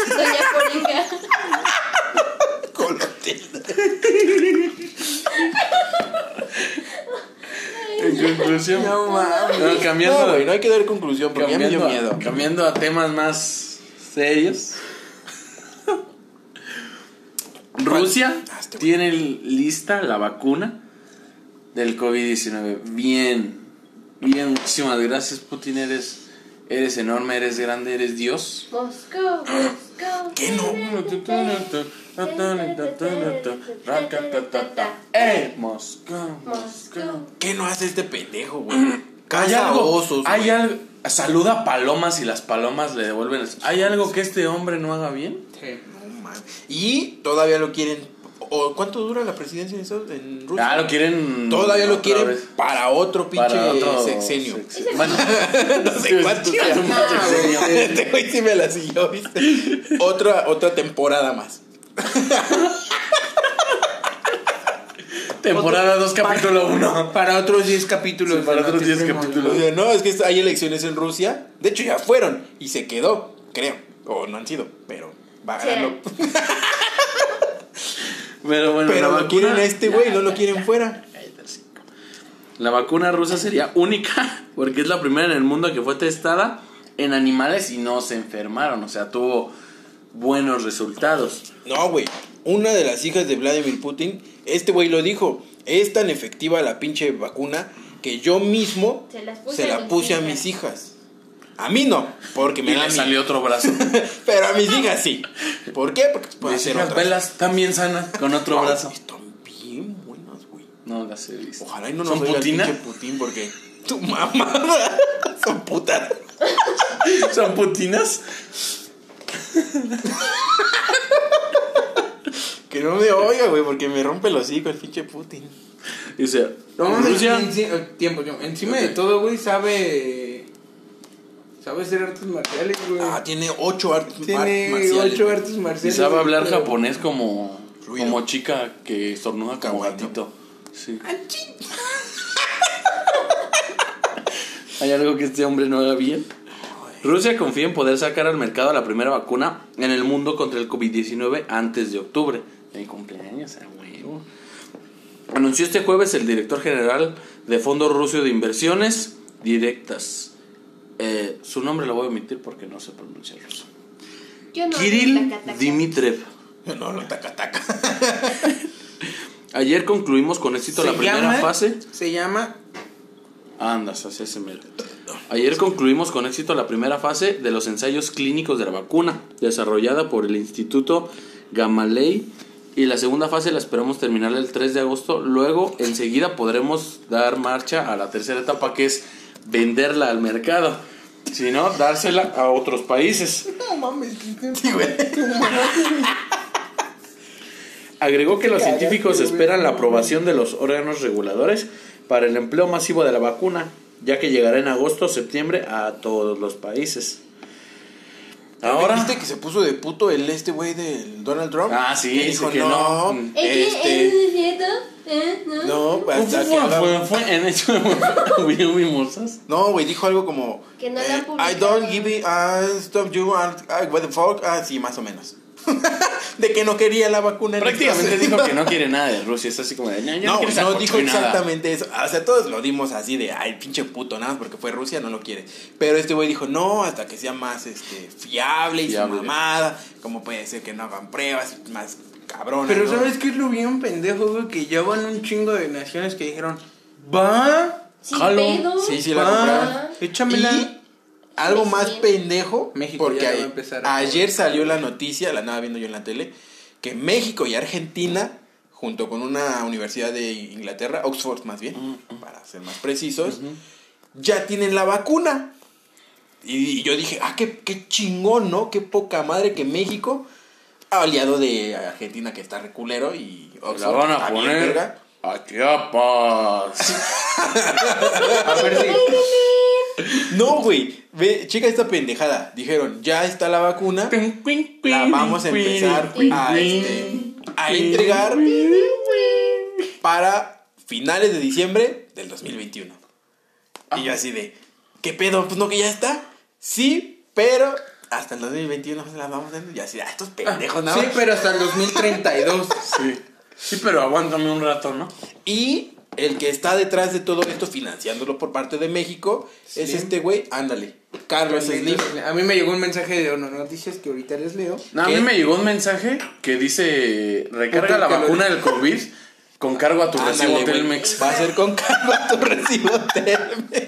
Doña Polija. En conclusión. No mames. No, cambiando, no güey no hay que dar conclusión porque ya me dio cambiando, miedo cambiando a temas más serios. Rusia Ah, este tiene lista la vacuna del COVID-19. Bien, bien, muchísimas gracias Putin, eres, eres enorme, eres grande, eres Dios. Moscú, Moscú. ¿Qué no? ¡Eh! Moscú, Moscú. ¿Qué no hace este pendejo güey? Caza algo, osos hay güey. algo, saluda a palomas y las palomas le devuelven. el- ¿Hay algo que este hombre no haga bien? Sí. Mames. Y todavía lo quieren. ¿O ¿Cuánto dura la presidencia en Estados- en Rusia? Ah, lo quieren. Todavía lo quieren vez. para otro pinche Para otro sexenio. sexenio. Bueno, no sé cuánto sea. Este güey sí me la siguió, ¿viste? otra, otra temporada más. temporada 2, capítulo 1. Para otros 10 capítulos. Sí, para otros 10 Noticias capítulos. O sea, no, es que hay elecciones en Rusia. De hecho, ya fueron. Y se quedó, creo. O no han sido, pero va. Pero bueno, Pero la lo quieren vacuna- a este güey, no lo quieren fuera. La vacuna rusa sería única porque es la primera en el mundo que fue testada en animales y no se enfermaron. O sea, tuvo buenos resultados. No, güey. Una de las hijas de Vladimir Putin, este güey lo dijo. Es tan efectiva la pinche vacuna que yo mismo Se las puse se a la puse a hijas. mis hijas. A mí no, porque me Y da le mi- salió otro brazo. Pero a mis hijas sí. ¿Por qué? Porque puede Mis hacer otras. velas también sanas con otro brazo. Están bien buenas, güey. No las he visto. Ojalá y no ¿Son nos el putina? pinche Putin porque tu mamá son putas. ¿Son putinas? Que no me oiga, güey, porque me rompe el hocico el pinche Putin. Dice, No, Rusia. Rusia. tiempo, tiempo. Encima de todo, güey, sabe. Sabe hacer artes marciales, güey. Ah, tiene ocho artes Tiene ar- marciales. ocho artes Y marciales. sabe hablar pero- japonés como, Ruido. como chica que estornuda como Kawaii, ¿no? gatito. Sí. ¿Hay algo que este hombre no haga bien? Rusia confía en poder sacar al mercado la primera vacuna en el mundo contra el COVID-19 antes de octubre. Mi cumpleaños, a huevo. Anunció este jueves el director general de Fondo Ruso de Inversiones Directas, Eh, su nombre lo voy a omitir porque no se pronuncia ruso. Yo no. Kirill taca, taca. Dimitrev. No, lo taca taca. Ayer concluimos con éxito la Se primera llama- fase. Se llama Andas, así ese mero. Ayer concluimos con éxito la primera fase de los ensayos clínicos de la vacuna, desarrollada por el Instituto Gamaleya. Y la segunda fase la esperamos terminar el 3 de agosto. Luego, enseguida podremos dar marcha a la tercera etapa, que es venderla al mercado. Si no, dársela a otros países. No mames. Sí, güey. Agregó que los científicos esperan la aprobación de los órganos reguladores para el empleo masivo de la vacuna, ya que llegará en agosto o septiembre a todos los países. Ahora, ¿Viste que se puso de puto el este güey del Donald Trump? Ah, sí, Que dijo, que no, no. ¿Es que este... es cierto? ¿Eh? ¿No? No, fue, hasta que fue, fue, fue en hecho de mimosas. No, güey, dijo algo como... Que no eh, I don't give it, I stop you, and I, what the fuck, ah, sí, más o menos. de que no quería la vacuna. en Prácticamente dijo que no quiere nada de Rusia. Es así como de, no, yo no, No, dijo cochinada". exactamente eso. O sea, todos lo dimos así de, ay, pinche puto, nada más porque fue Rusia, no lo quiere. Pero este güey dijo, no, hasta que sea más este, fiable y Fiable. su mamada. Como puede ser que no hagan pruebas, más cabrón. Pero ¿sabes qué es lo bien pendejo, güey? Que ya van un chingo de naciones que dijeron, va, Sin Jalo. pedo. Sí, sí, la va, compraron. échamela. Y algo Sí, más sí. pendejo, México porque ya a- va a empezar a- ayer salió la noticia, la andaba viendo yo en la tele, que México y Argentina, junto con una universidad de Inglaterra, Oxford más bien, para ser más precisos, ya tienen la vacuna. Y, y yo dije, ah, qué, qué chingón, ¿no? Qué poca madre que México, aliado de Argentina que está reculero y La Oxford, van a poner verga. a Chiapas. A ver si. No, güey. Ve, checa esta pendejada. Dijeron, ya está la vacuna. La vamos a empezar a, este, a entregar para finales de diciembre del 2021. Y yo así de, ¿qué pedo? Pues no que ya está. Sí, pero hasta el 2021 se la vamos a Y así, ah, estos pendejos nada Sí, pero hasta el 2032. Sí. Sí, pero aguántame un rato, ¿no? Y el que está detrás de todo esto, financiándolo por parte de México, es este güey, ándale, Carlos Slim. A mí me llegó un mensaje de Ono Noticias que ahorita les leo. No, a mí me llegó un mensaje que dice, recarga la vacuna del COVID con cargo a tu Ándale, recibo güey. Telmex. Va a ser con cargo a tu recibo Telmex.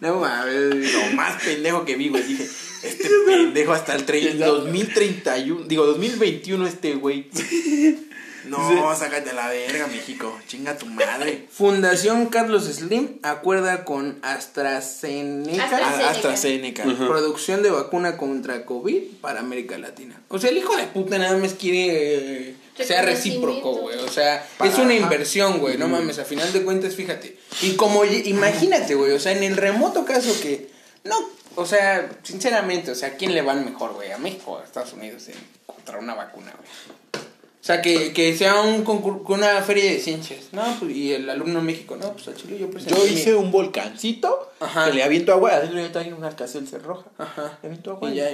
No mames. Lo más pendejo que vi, güey. Dije, este pendejo hasta el tre- 2031, digo, 2021 este güey. No, sácate a la verga, México. Chinga tu madre. Fundación Carlos Slim acuerda con AstraZeneca Astra- A- AstraZeneca. producción de vacuna contra COVID para América Latina. O sea, el hijo de puta nada más quiere eh, que sea recíproco, güey. O sea, Para- es una inversión, güey. No mames, a final de cuentas, fíjate. Y como, imagínate, güey, o sea, en el remoto caso que, no, o sea, sinceramente, o sea, ¿a quién le van mejor, güey? ¿A México o a Estados Unidos en encontrar una vacuna, güey? O sea, que, que sea un concur- una feria de ciencias. No, pues, y el alumno en México, no, pues al chile yo presenté Yo mi- hice un volcancito Ajá. que le aviento agua. Adentro ya trae una alcacelcer roja. Ajá. Le aviento agua. Y ya.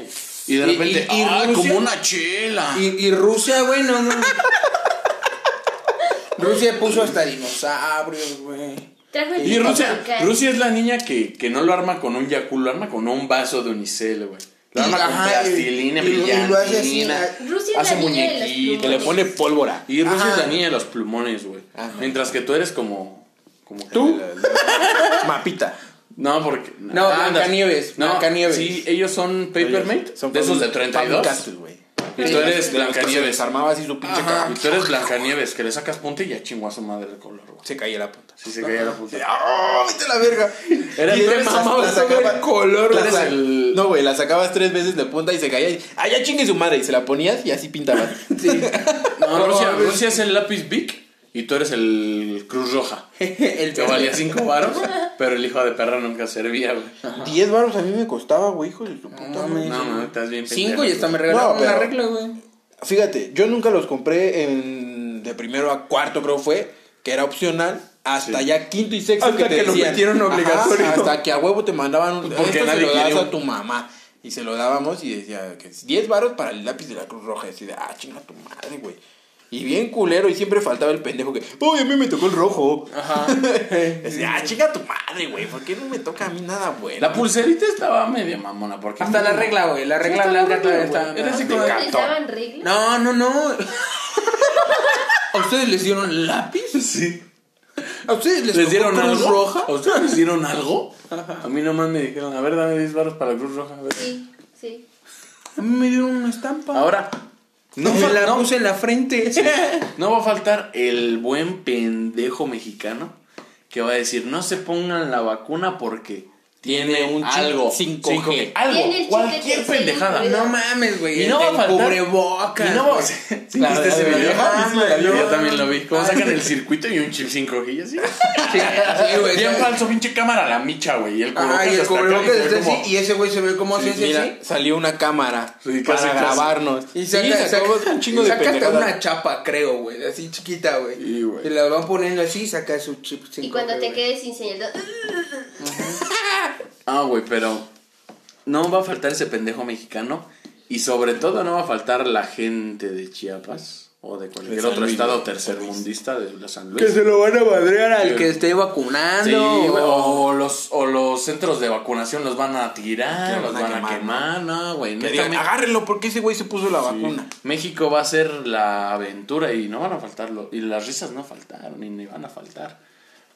Y de repente, y- y ¡ay, Rusia- como una chela! Y, y Rusia, güey, no, no. Rusia puso hasta dinosaurios, güey. Trajo el Y Rusia. Rusia es la niña que, que no lo arma con un Yakult, lo arma con un vaso de unicel, güey. Lo Y- arma con ajá, plastilina, brillantina, ah, Rusia es hace la niña de los muñequitos. Que le pone pólvora. Y Rusia Ajá. es la niña de los plumones, güey. Mientras que tú eres como... como ¿Tú? Mapita. No, porque... No, andas- Blancanieves, No, Blancanieves. Sí, ellos son Papermate, Son de esos de Faber- 32. Faber-Castell, güey. Y tú eres Blancanieves. desarmaba así su pinche. Y tú eres Blancanieves, que le sacas punta y ya chingó a su madre el color, güey. Se caía la punta. Sí, se caía la punta. ¡Ah, vete a la verga! Era Y la- el color. la sa- el- No, güey, la sacabas tres veces de punta y se caía. Y, ah, ya chingue su madre. Y se la ponías y así pintabas. No, Rusia, Rusia es el lápiz Bic y tú eres el Cruz Roja. el Que valía 5 varos, pero el hijo de perra nunca servía, güey. Diez baros a mí me costaba, güey, hijo de su puta No madre. No, no, estás bien Cinco pendejo. y hasta me regalaron No, pero- una regla, güey. Fíjate, yo nunca los compré en, de primero a cuarto, creo fue, que era opcional, hasta Sí. ya quinto y sexto Hasta que te que lo decían. metieron Ajá, obligatorio. hasta que a huevo te mandaban un. Porque esto nadie se lo das un- a tu mamá. Y se lo dábamos y decía que es 10 varos para el lápiz de la Cruz Roja. Y así de, ah, chinga tu madre, güey. Y bien culero, y siempre faltaba el pendejo que, uy, a mí me tocó el rojo. Ajá. Decía, ah, chica tu madre, güey, ¿por qué no me toca a mí nada bueno? La pulserita estaba media mamona. Porque Hasta la regla, güey. La regla blanca todavía está. Era así como. No, no, no. ¿A ustedes les dieron lápiz? Sí. ¿A ustedes les, ¿Les tocó dieron Cruz algo? roja? ¿A ustedes les dieron algo? A mí nomás me dijeron, a ver, dame 10 baros para la Cruz Roja. A ver. Sí, sí. A mí me dieron una estampa. Ahora, no me la puse en la frente. no va a faltar el buen pendejo mexicano que va a decir, no se pongan la vacuna porque tiene un algo. 5G. Algo, Tiene el chip cualquier pendejada. No mames, güey. Y no va a faltar- cubrebocas. Y no va a güey. ¿Sí La viste ese de la video? Ah, ¿viste la Yo también lo vi. Cómo sacan el circuito y un chip 5G y así. Sí, sí, güey. Bien ¿sabes? falso, pinche cámara, la micha, güey. Y el cubrebocas Ah, y ese güey se ve como Sí, así, mira, así. salió una cámara Sí, para grabarnos. Y saca, un chingo de pendejadas. una chapa, creo, güey. Así chiquita, güey. Y la van poniendo así y saca su chip 5G. Y cuando te quedes sin señal. Ah, güey, pero no va a faltar ese pendejo mexicano y sobre todo no va a faltar la gente de Chiapas o de cualquier otro Luis, estado tercermundista de la San Luis. Que se lo van a madrear al que esté vacunando. Sí, o- o los, o los centros de vacunación los van a tirar, Que los van van a quemar, no, güey. Agárrenlo porque ese güey se puso la Sí. vacuna. México va a ser la aventura y no van a faltar lo- y las risas no faltaron y ni van a faltar.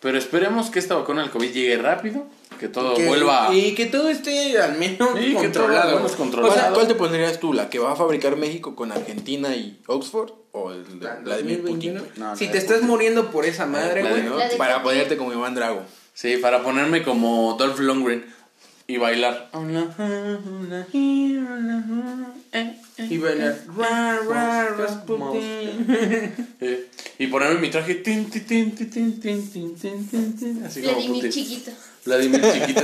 Pero esperemos que esta vacuna del COVID llegue rápido, que todo que- vuelva Y que todo esté al menos Sí, que todo controlado. controlado. O sea, ¿Cuál, te pondrías tú? ¿La que va a fabricar México con Argentina y Oxford? ¿O el de la Vladimir Putin? 2021. güey? No, si la te de estás muriendo por esa madre, güey. de- de Para ponerte como Iván Drago. Sí, para ponerme como Dolph Lundgren y bailar. Y bailar. ponerme mi traje. Tin, tin, tin, tin, tin, tin, así como Vladimir chiquito. Vladimir chiquito.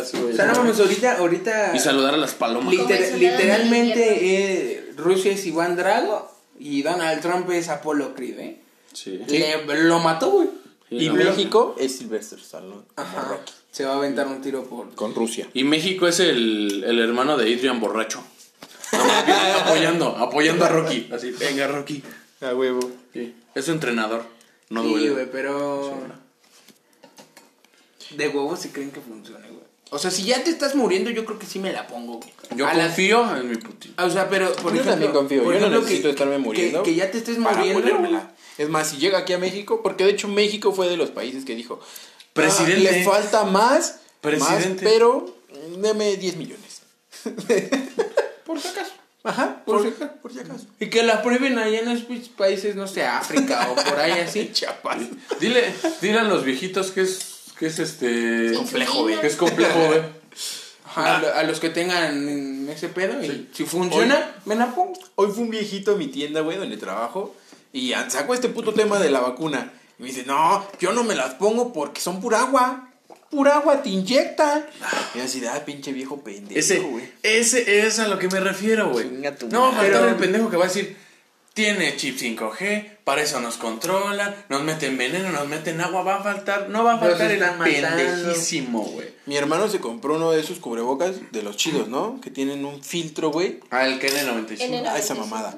O sea, no ahorita, ahorita. Y saludar a las palomas. Literalmente, Rusia es Iván Drago y Donald Trump es Apolo Creed, ¿eh? Sí. Le, lo mató, güey. Y, México es Sylvester Stallone. Ajá. Rocky. Se va a aventar un tiro por. Con Rusia. Y México es el, el hermano de Adrian Borracho. Apoyando, apoyando a Rocky. Así, venga, Rocky. A huevo. Sí. Es su entrenador. No sí, duele. güey, pero. De huevos si creen que funcione, güey. O sea, si ya te estás muriendo, yo creo que sí me la pongo. güey. Yo A la- confío en mi Putin. O sea, pero por Yo ejemplo, también confío. por Yo no necesito estarme muriendo Que, que ya te estés muriendo. Es más, si llega aquí a México, porque de hecho México fue de los países que dijo, Presidente. "Ah, le falta más, Presidente. más, pero deme 10 millones. Por si acaso. Ajá, por, si acaso, por si acaso. Y que la prueben allá en esos países, no sé, África o por ahí así. Chiapas. Dile, dile a los viejitos que es, que es este. Complejo, güey. Que es complejo, güey. Ajá, a lo- a los que tengan ese pedo y si funciona, me la pongo. Hoy fue un viejito a mi tienda, güey, donde trabajo, y sacó este puto tema de la vacuna. Y me dice, no, yo no me las pongo porque son pura agua. Pura agua te inyectan. Y así de, ah, pinche viejo pendejo, Ese, güey. ese es a lo que me refiero, güey. No va a madre. faltar el pendejo que va a decir, tiene chip 5G, para eso nos controlan, nos meten veneno, nos meten agua, va a faltar, no va a faltar el pendejísimo, güey. Mi hermano se compró uno de esos cubrebocas de los chidos, ¿no? Que tienen un filtro, güey. Ah, el KN95. En Ah, esa mamada.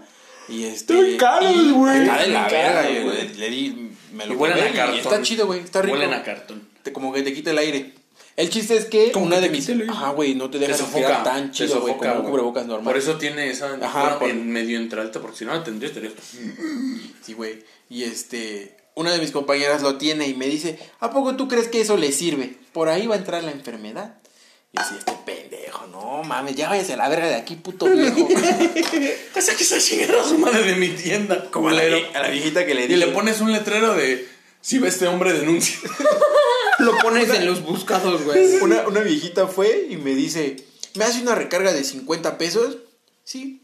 Y este. Están caros, güey. Está de la verga, güey. güey. Le di, me lo Y huelen a y cartón. Está chido, güey. Está rico. Huelen a cartón. Como que te quita el aire. El chiste es que Como una que de mis. Ajá, güey, no te deja sofoca. respirar tan chido, güey, como un cubrebocas normal. Por eso tiene esa Ajá, por- en medio entre alto, porque si no la tendría estaría. Sí, güey. Y este. Una de mis compañeras lo tiene y me dice: ¿A poco tú crees que eso le sirve? Por ahí va a entrar la enfermedad. Y así, este pendejo, no mames, ya váyase a la verga de aquí, puto viejo. Esa que se chingada su madre de mi tienda, Como a la, a la viejita que le Y dije. le pones un letrero de si ve este hombre denuncia. Lo pones en los buscados, güey. Una, una viejita fue y me dice, ¿me hace una recarga de 50 pesos? Sí.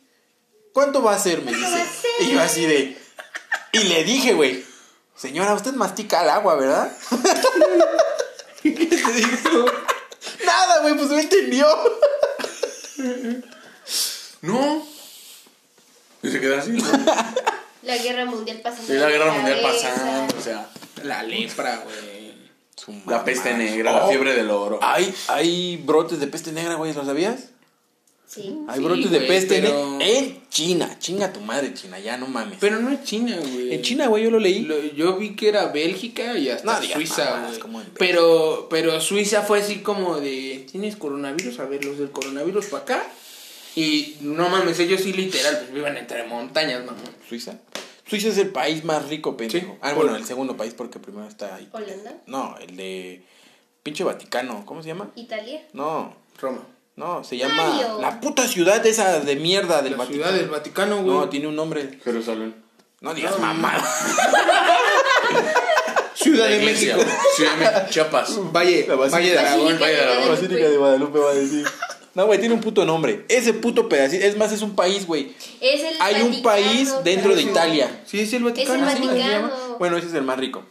¿Cuánto va a ser? Me dice. Y yo así de... Y le dije, güey, señora, usted mastica el agua, ¿verdad? ¿Qué te dijo? Nada, güey, pues no entendió. No. Y se queda así. ¿no? La guerra mundial pasando. Y la guerra mundial cabeza. pasando, o sea, La lepra, güey. La peste negra, la Oh. fiebre del oro. Hay, hay brotes de peste negra, güey, ¿lo sabías? Sí. Hay Sí, brotes de peste pero- en, en China. Chinga tu madre, China, ya no mames. Pero no es China, güey. en China, güey, yo lo leí. Lo- yo vi que era Bélgica y hasta No digas Suiza, güey. como en. Pero, pero Suiza fue así como de, ¿tienes coronavirus? A ver, los del coronavirus para acá. Y no mames, ellos sí literal, pues viven entre montañas, mamón. ¿Suiza? Suiza es el país más rico, pendejo. Sí. Ah, bueno, el segundo país porque primero está ahí. Holanda, No, el de pinche Vaticano, ¿cómo se llama? Italia. No, Roma. no, se llama Mario. la puta ciudad esa de mierda del La Vaticano. ciudad del Vaticano, güey. No, tiene un nombre. Jerusalén. No digas mamada. Ciudad La de iglesia. México. Ciudad de México. Chiapas. Valle. Valle de Aragón. Vaya, de la Guadalupe. Basílica de Guadalupe va a decir. No, güey, tiene un puto nombre. Ese puto pedacito, es más, es un país, güey. Es el Hay un Vaticano, país dentro de Italia. Sí, es el Es el Vaticano. Vaticano. Bueno, ese es el más rico.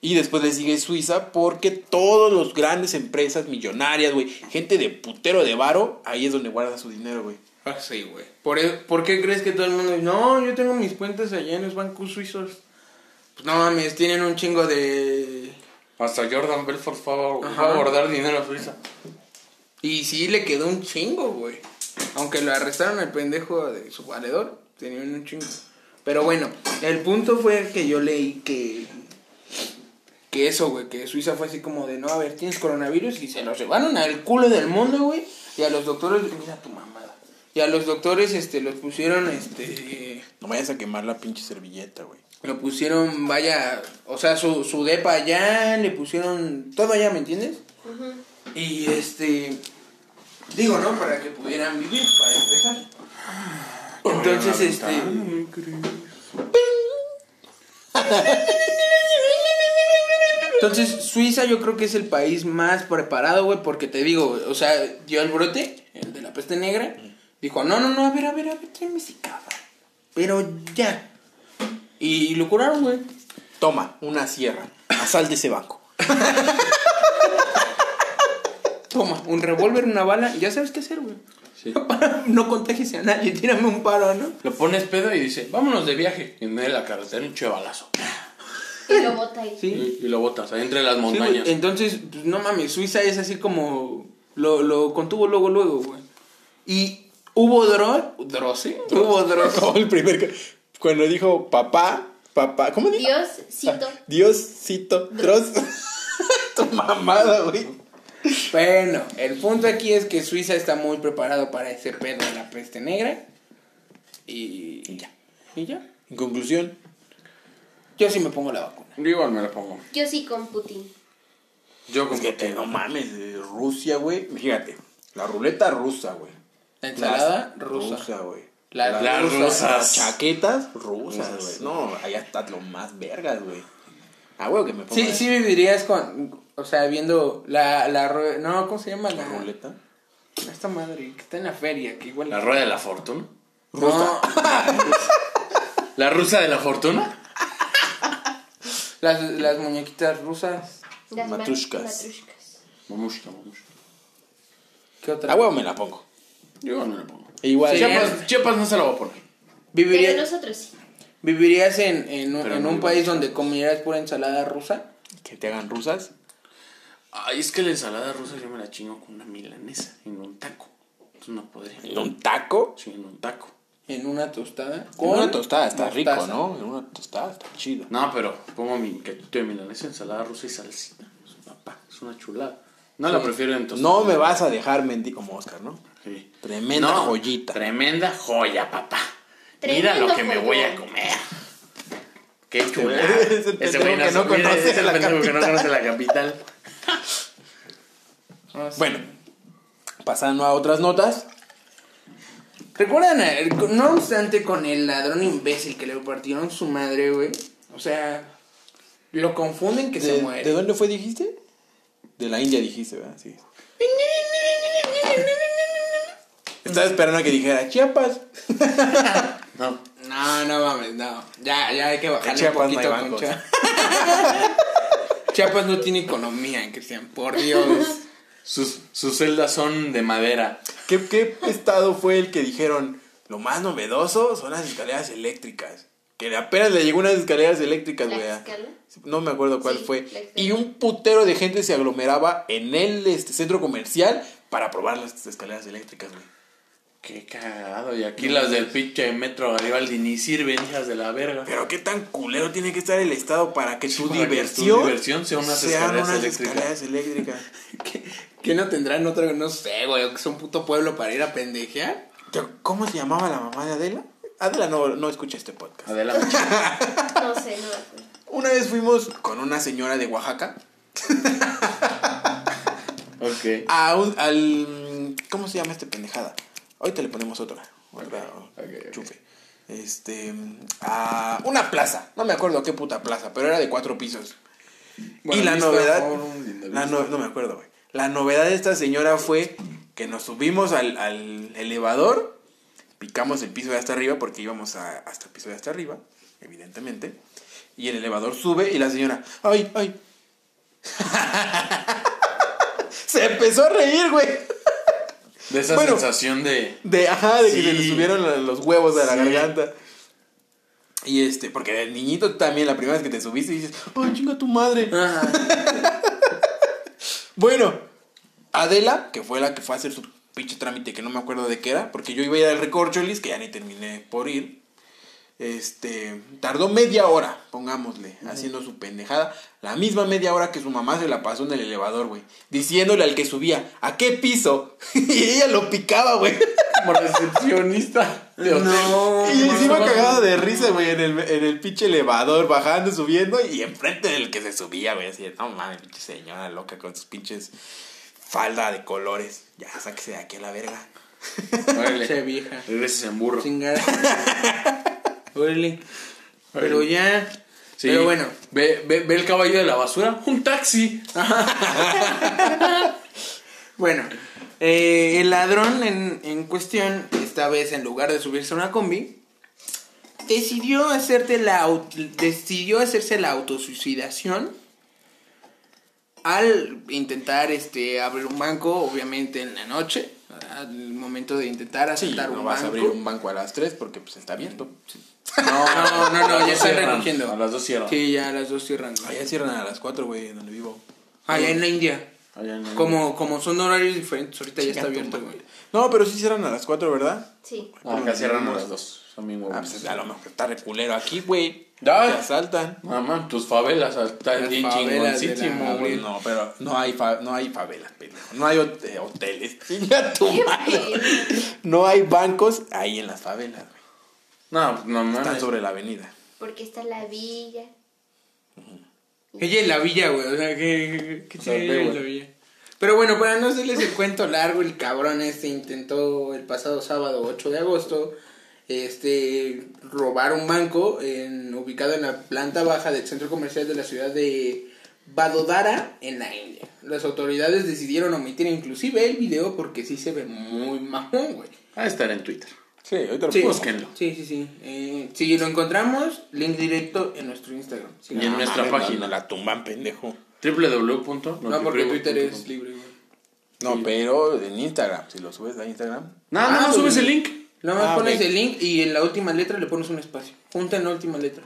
Y después le sigue Suiza porque todos los grandes empresas millonarias, güey, gente de putero de varo, ahí es donde guarda su dinero, güey. Ah, sí, güey. ¿Por, e- ¿Por qué crees que todo el mundo dice, no, yo tengo mis cuentas allá en los bancos suizos? Pues no mames, tienen un chingo de... Hasta Jordan Belfort fue a, Ajá. fue a guardar dinero a Suiza. Y sí le quedó un chingo, güey. Aunque lo arrestaron al pendejo de su valedor, tenían un chingo. Pero bueno, el punto fue que yo leí que. Que eso, güey, que Suiza fue así como de no, a ver, tienes coronavirus y se los llevaron al culo del mundo, güey. Y a los doctores, mira tu mamada. Y a los doctores, este, los pusieron, este. No vayas a quemar la pinche servilleta, güey. Lo pusieron, vaya, o sea, su, su depa allá, le pusieron todo allá, ¿me entiendes? Ujú. Y este. Digo, ¿no? Para que pudieran vivir, para empezar. Entonces, este. Entonces, Suiza yo creo que es el país más preparado, güey, porque te digo, o sea, dio el brote, el de la peste negra, dijo, no, no, no, a ver, a ver, a ver, tráeme ese cabrón. Pero ya. Y lo curaron, güey. Toma, una sierra. Asalte ese banco. Toma, un revólver, una bala, ya sabes qué hacer, güey. Sí. no contagies a nadie, tírame un paro, ¿no? Lo pones pedo y dice, vámonos de viaje. Y en medio de la carretera un chevalazo. Y lo bota ahí. Sí. Y, y lo botas ahí entre las Sí, montañas. Entonces, pues, no mames, Suiza es así como. Lo, lo contuvo luego, luego, güey. Y hubo dro. ¿Droce? Hubo droce. Como el primer. Cuando dijo papá, papá. ¿Cómo dijo? Dios, cito. Dioscito, Dross. tu mamada, güey. Bueno, el punto aquí es que Suiza está muy preparado para ese pedo de la peste negra. Y. Y ya. Y ya. En conclusión, Yo sí me pongo la vacuna. Yo igual me la pongo. Yo sí con Putin. Yo con es que te, no mames, eh, Rusia, güey. Fíjate, la ruleta rusa, güey. La ensalada Las- rusa. güey. Las Las rusas. rusas. Las chaquetas rusas, güey. No, allá está lo más vergas, güey. Ah, güey, que me ponga Sí, sí vivirías con. O sea, viendo la, la No, ¿cómo se llama? la La, ruleta. Esta madre que está en la feria, que igual. La rueda de la fortuna. No, La rusa de la fortuna. las, las muñequitas rusas. Las ma- Matrushkas. matrushkas. Mamushka, mamushka. ¿Qué otra? Ah, güey, me la pongo. Yo igual me la pongo. E igual. Sí. Chiapas, Chiapas no se la voy a poner. Viviría- Pero nosotros sí. ¿Vivirías en, en, en no un país donde comieras pura ensalada rusa? Que te hagan rusas. Ay, es que la ensalada rusa yo me la chingo con una milanesa en un taco. Entonces no podría. En un taco. Sí, en un taco. ¿En una tostada? Con una tostada está rico. ¿no? En una tostada está chido. No, pero pongo mi cachito de milanesa, ensalada rusa y salsita. Es papá, es una chulada. No la prefiero en tostada. No me vas a dejar mentir como Oscar, ¿no? Sí. Tremenda joyita. Tremenda joya, papá. Mira Tremendo lo que me voy a comer. Qué chulada. Ese güey no mira, conoce la que no capital. conoce la capital. Ah, sí. Bueno, pasando a otras notas. ¿Recuerdan? el- no obstante con el ladrón imbécil que le partieron su madre, güey. O sea, lo confunden que se ¿De, muere. ¿De dónde fue, dijiste? De la India dijiste, ¿verdad? Sí. Estaba esperando a que dijera Chiapas. No. No, no mames, no. Ya, ya hay que bajarle Chiapas un no hay poquito con bancos. Chia- Chiapas no tiene economía, Cristian, por Dios. Sus, sus celdas son de madera. ¿Qué, ¿Qué estado fue el que dijeron lo más novedoso son las escaleras eléctricas? Que apenas le llegó unas escaleras eléctricas, güey. No me acuerdo cuál Sí, fue. Y un putero de gente se aglomeraba en el este, centro comercial para probar las escaleras eléctricas, güey. Qué cagado. Y aquí las del pinche Metro Garibaldi ni sirven, hijas de la verga. Pero qué tan culero tiene que estar el Estado para que tu para que tu diversión, diversión sea unas escaleras eléctricas. escaleras eléctricas. ¿Qué, qué no tendrán otro? No sé, güey. Que es un puto pueblo para ir a pendejear. ¿Cómo se llamaba la mamá de Adela? Adela no, no escucha este podcast. Adelante. No sé, no. Una vez fuimos con una señora de Oaxaca ok. a un, al... ¿Cómo se llama este pendejada? Ahorita le ponemos otra. ¿verdad? ok. Chufe. Este... A una plaza. No me acuerdo qué puta plaza, pero era de cuatro pisos. y la novedad... La no me acuerdo, güey. La novedad de esta señora fue que nos subimos al, al elevador, picamos el piso de hasta arriba porque íbamos a- hasta el piso de hasta arriba, evidentemente. Y el elevador sube y la señora, ¡ay, ay! Se empezó a reír, güey. De esa Bueno. sensación de. De, ajá, de que se le subieron los huevos de la garganta. Y este, porque el niñito también, la primera vez que te subiste, dices, ¡ay, chinga tu madre! Bueno, Adela, que fue la que fue a hacer su pinche trámite, que no me acuerdo de qué era, porque yo iba a ir al recorcholis, que ya ni terminé por ir. Este, tardó media hora, pongámosle, haciendo su pendejada. La misma media hora que su mamá se la pasó en el elevador, güey. Diciéndole al que subía, ¿a qué piso? y ella lo picaba, güey. Como recepcionista de hotel. No. y encima no, cagado no. de risa, güey, en el, en el pinche elevador, bajando, subiendo, y enfrente del que se subía, güey, así, de, no mames, pinche señora loca con sus pinches falda de colores. Ya, sáquese de aquí a la verga. Órale. Che vieja. Regreses en burro. Chingada. Órale. Pero ya. Sí. Pero bueno. Ve, ve, ve el caballo de la basura. Un taxi. Bueno, eh, el ladrón en, en cuestión, esta vez en lugar de subirse a una combi, decidió hacerte la decidió hacerse la autosuicidación al intentar este abrir un banco, obviamente en la noche, al momento de intentar asaltar no un vas banco. a abrir un banco a las 3 porque pues está abierto. No, No, no, no, ya están recogiendo. A las dos cierran. Sí, ya las dos cierran. güey. Allá cierran a las 4, güey, donde vivo. Allá en la India. Allá en el- Como, como son horarios diferentes, ahorita ya está abierto, güey. No, pero sí cierran a las 4, ¿verdad? Sí. No, acá cierran a las dos. Son bien Ah, pues a lo mejor está reculero aquí, güey. Ya. Te asaltan. Mamá, tus favelas están Las bien la- chingoncísimo, güey. No, pero no hay, fa- no hay favelas, pendejo. No hay hot- hoteles. Tu madre. No hay bancos ahí en las favelas, güey. No, no Están mames. sobre la avenida. Porque está la villa. Ella en la villa, güey. O sea, que, que O sea, tiene ve, ella en güey. la villa. Pero bueno, para no hacerles el cuento largo, el cabrón este intentó el pasado sábado 8 de agosto este robar un banco en, ubicado en la planta baja del centro comercial de la ciudad de Vadodara en la India. Las autoridades decidieron omitir inclusive el video porque sí se ve muy mamón, güey. Va a estar en Twitter. Sí, ahorita lo Sí, búsquenlo. Sí, sí, sí. Eh, si lo encontramos, link directo en nuestro Instagram. Sí, Y en no, nuestra página. no, la tumban, pendejo. www. No, porque Twitter es libre, güey. No, pero en Instagram. Si lo subes a Instagram. Nada Ah, más pues, subes el link. Nada más Ah, pones el link y en la última letra le pones un espacio. Junta en la última letra.